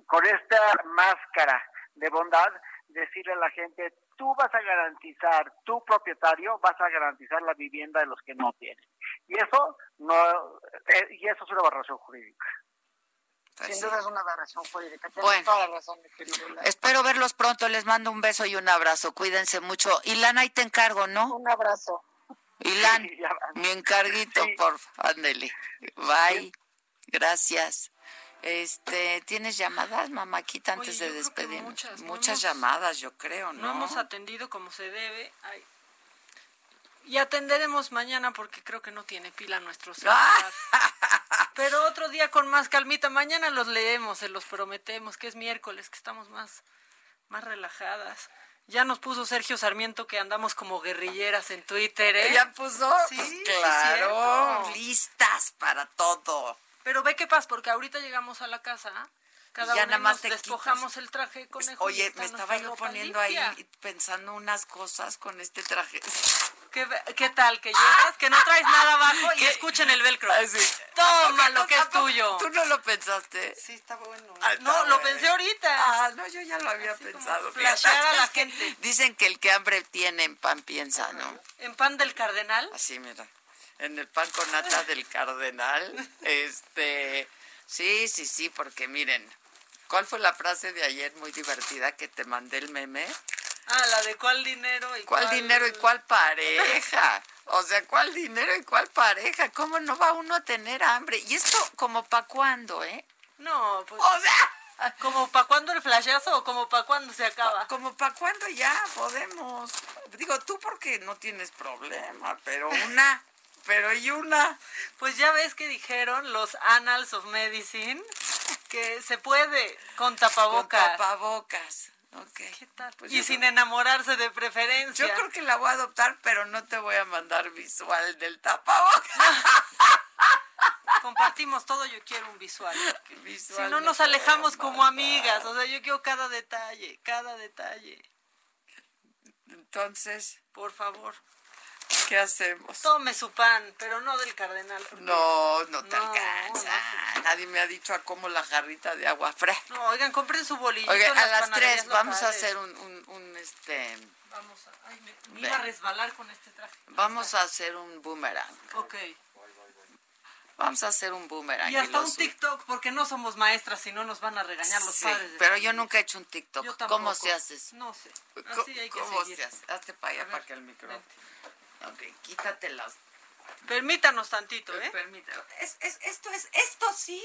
con esta máscara de bondad, decirle a la gente, tú vas a garantizar, tu propietario vas a garantizar la vivienda de los que no tienen. Y eso no eh, y eso es una aberración jurídica. Pues Sin duda es una aberración jurídica. Tienes toda la razón, mi querido. Espero verlos pronto. Les mando un beso y un abrazo. Cuídense mucho. Ilan, ahí te encargo, ¿no? Un abrazo. Ilan, mi encarguito, por favor. Ándele. Bye. Gracias. Este, ¿tienes llamadas, mamáquita, antes de despedirnos? Muchas, muchas llamadas, yo creo, ¿no? No hemos atendido como se debe. Y atenderemos mañana porque creo que no tiene pila nuestro celular. Pero otro día con más calmita. Mañana los leemos, se los prometemos, que es miércoles, que estamos más, más relajadas. Ya nos puso Sergio Sarmiento que andamos como guerrilleras en Twitter, ¿eh? ¿Ya puso? Sí, claro. listas para todo. Pero ve qué pasa, porque ahorita llegamos a la casa, cada ya nada más despojamos el traje con pues, Oye, me estaba yo poniendo ahí pensando unas cosas con este traje. ¿Qué, qué tal? ¿Que llegas? ¿Que no traes nada abajo? Y escuchen el velcro. Ah, Toma lo que es tuyo. ¿Tú no lo pensaste? Sí, está bueno. Ah, no, lo pensé ahorita. Ah, no, yo ya lo había pensado. Flashear a la gente. Dicen que el que hambre tiene en pan piensa, ¿no? ¿En pan del cardenal? Así, mira en el pan con nata del cardenal. Este, sí, sí, sí, porque miren, ¿cuál fue la frase de ayer muy divertida que te mandé el meme? Ah, la de cuál dinero y cuál, dinero y cuál pareja. O sea, ¿cuál dinero y cuál pareja? ¿Cómo no va uno a tener hambre? Y esto como para cuándo, ¿eh? No, pues O sea, como para cuándo el flashazo o como para cuándo se acaba. Como para cuándo ya podemos. Digo, tú porque no tienes problema, pero una pero ¿y una? Pues ya ves que dijeron los Annals of Medicine que se puede con tapabocas. Con tapabocas. Okay. ¿Qué tal? Pues y sin enamorarse de preferencia. Yo creo que la voy a adoptar, pero no te voy a mandar visual del tapabocas. Compartimos todo, yo quiero un visual. visual si no nos alejamos como amigas, o sea, yo quiero cada detalle, cada detalle. Entonces, por favor. ¿Qué hacemos? Tome su pan, pero no del cardenal. No, no te alcanza. Nadie me ha dicho a cómo la jarrita de agua fresca. No, oigan, compren su bolillo. Oigan, a las tres vamos a hacer un, un, este... Vamos a... Ay, me, iba a resbalar con este traje. Vamos a hacer un boomerang. Ok. Vamos a hacer un boomerang. Y hasta un TikTok, porque no somos maestras y no nos van a regañar los padres. pero yo nunca he hecho un TikTok. ¿Cómo se hace? No sé. Así hay que ¿Cómo se hace? Hazte para allá para que el micrófono... Ok, quítatelas. Permítanos tantito, ¿eh? Permítanos. Es, es, esto es, esto sí,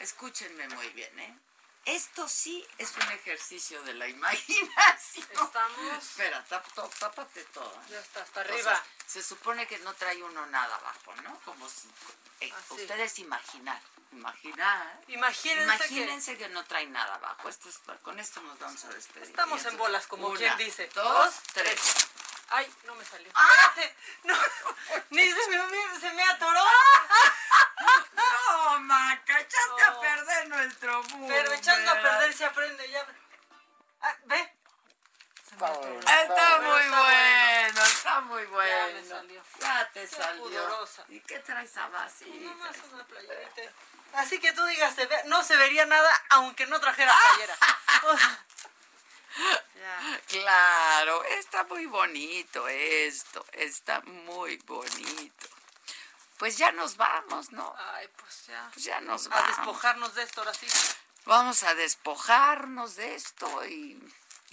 escúchenme muy bien, ¿eh? Esto sí es un ejercicio de la imaginación. Estamos. Espera, tápate todo. Ya está, hasta arriba. se supone que no trae uno nada abajo, ¿no? Como si. Eh, ustedes imaginar. Imaginar. Imagínense, Imagínense que... no trae nada abajo. Esto es, con esto nos vamos a despedir. Estamos en bolas, como quien dice. Dos, tres. Ay, no me salió. ¡Ah! No, ni se me, se me atoró. No, Maca, echaste a perder nuestro mundo. Pero echando a perder se aprende ya. Ah, ve. Está, está muy bueno, está muy bueno. Ya me salió. Ya te salió. ¿Y qué traes a base? Nomás una playerita. Así que tú digas, no se vería nada aunque no trajera playera. Claro, está muy bonito esto, está muy bonito. Pues ya nos vamos, ¿no? Ay, pues ya. Pues ya nos vamos. A despojarnos de esto ahora sí. Vamos a despojarnos de esto y...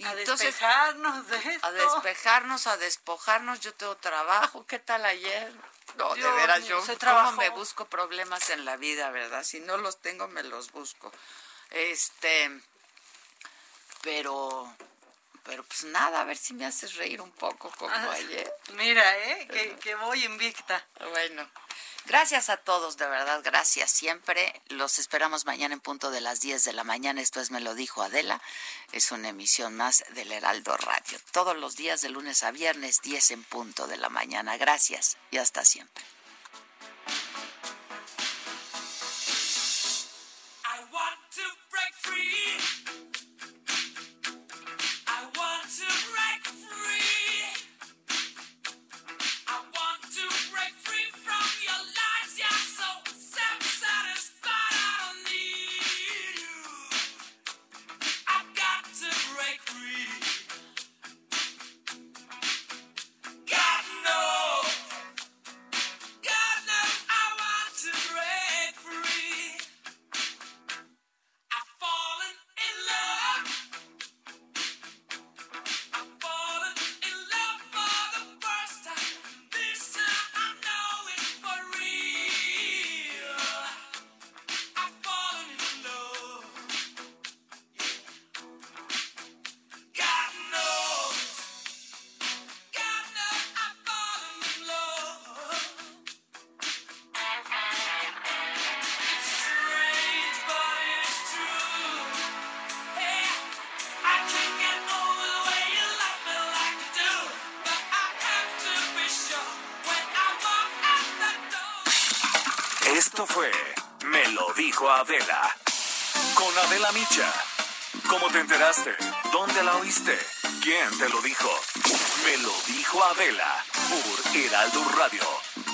a despejarnos de esto. A despejarnos, a despojarnos. Yo tengo trabajo. ¿Qué tal ayer? No, de veras, yo ¿cómo me busco problemas en la vida, verdad? Si no los tengo, me los busco. Este pero pero pues nada, a ver si me haces reír un poco como ah, ayer. Mira, ¿eh? Que, que voy invicta. Bueno. Gracias a todos, de verdad, gracias siempre. Los esperamos mañana en punto de las 10 de la mañana. Esto es Me lo dijo Adela. Es una emisión más del Heraldo Radio. Todos los días de lunes a viernes, 10 en punto de la mañana. Gracias y hasta siempre. I want to break free. Adela. Con Adela Micha. ¿Cómo te enteraste? ¿Dónde la oíste? ¿Quién te lo dijo? Me lo dijo Adela por Heraldo Radio,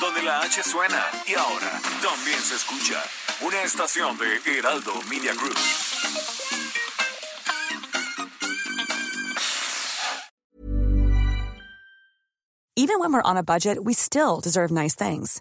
donde la H suena y ahora también se escucha. Una estación de Heraldo Media Group. Even when we're on a budget, we still deserve nice things.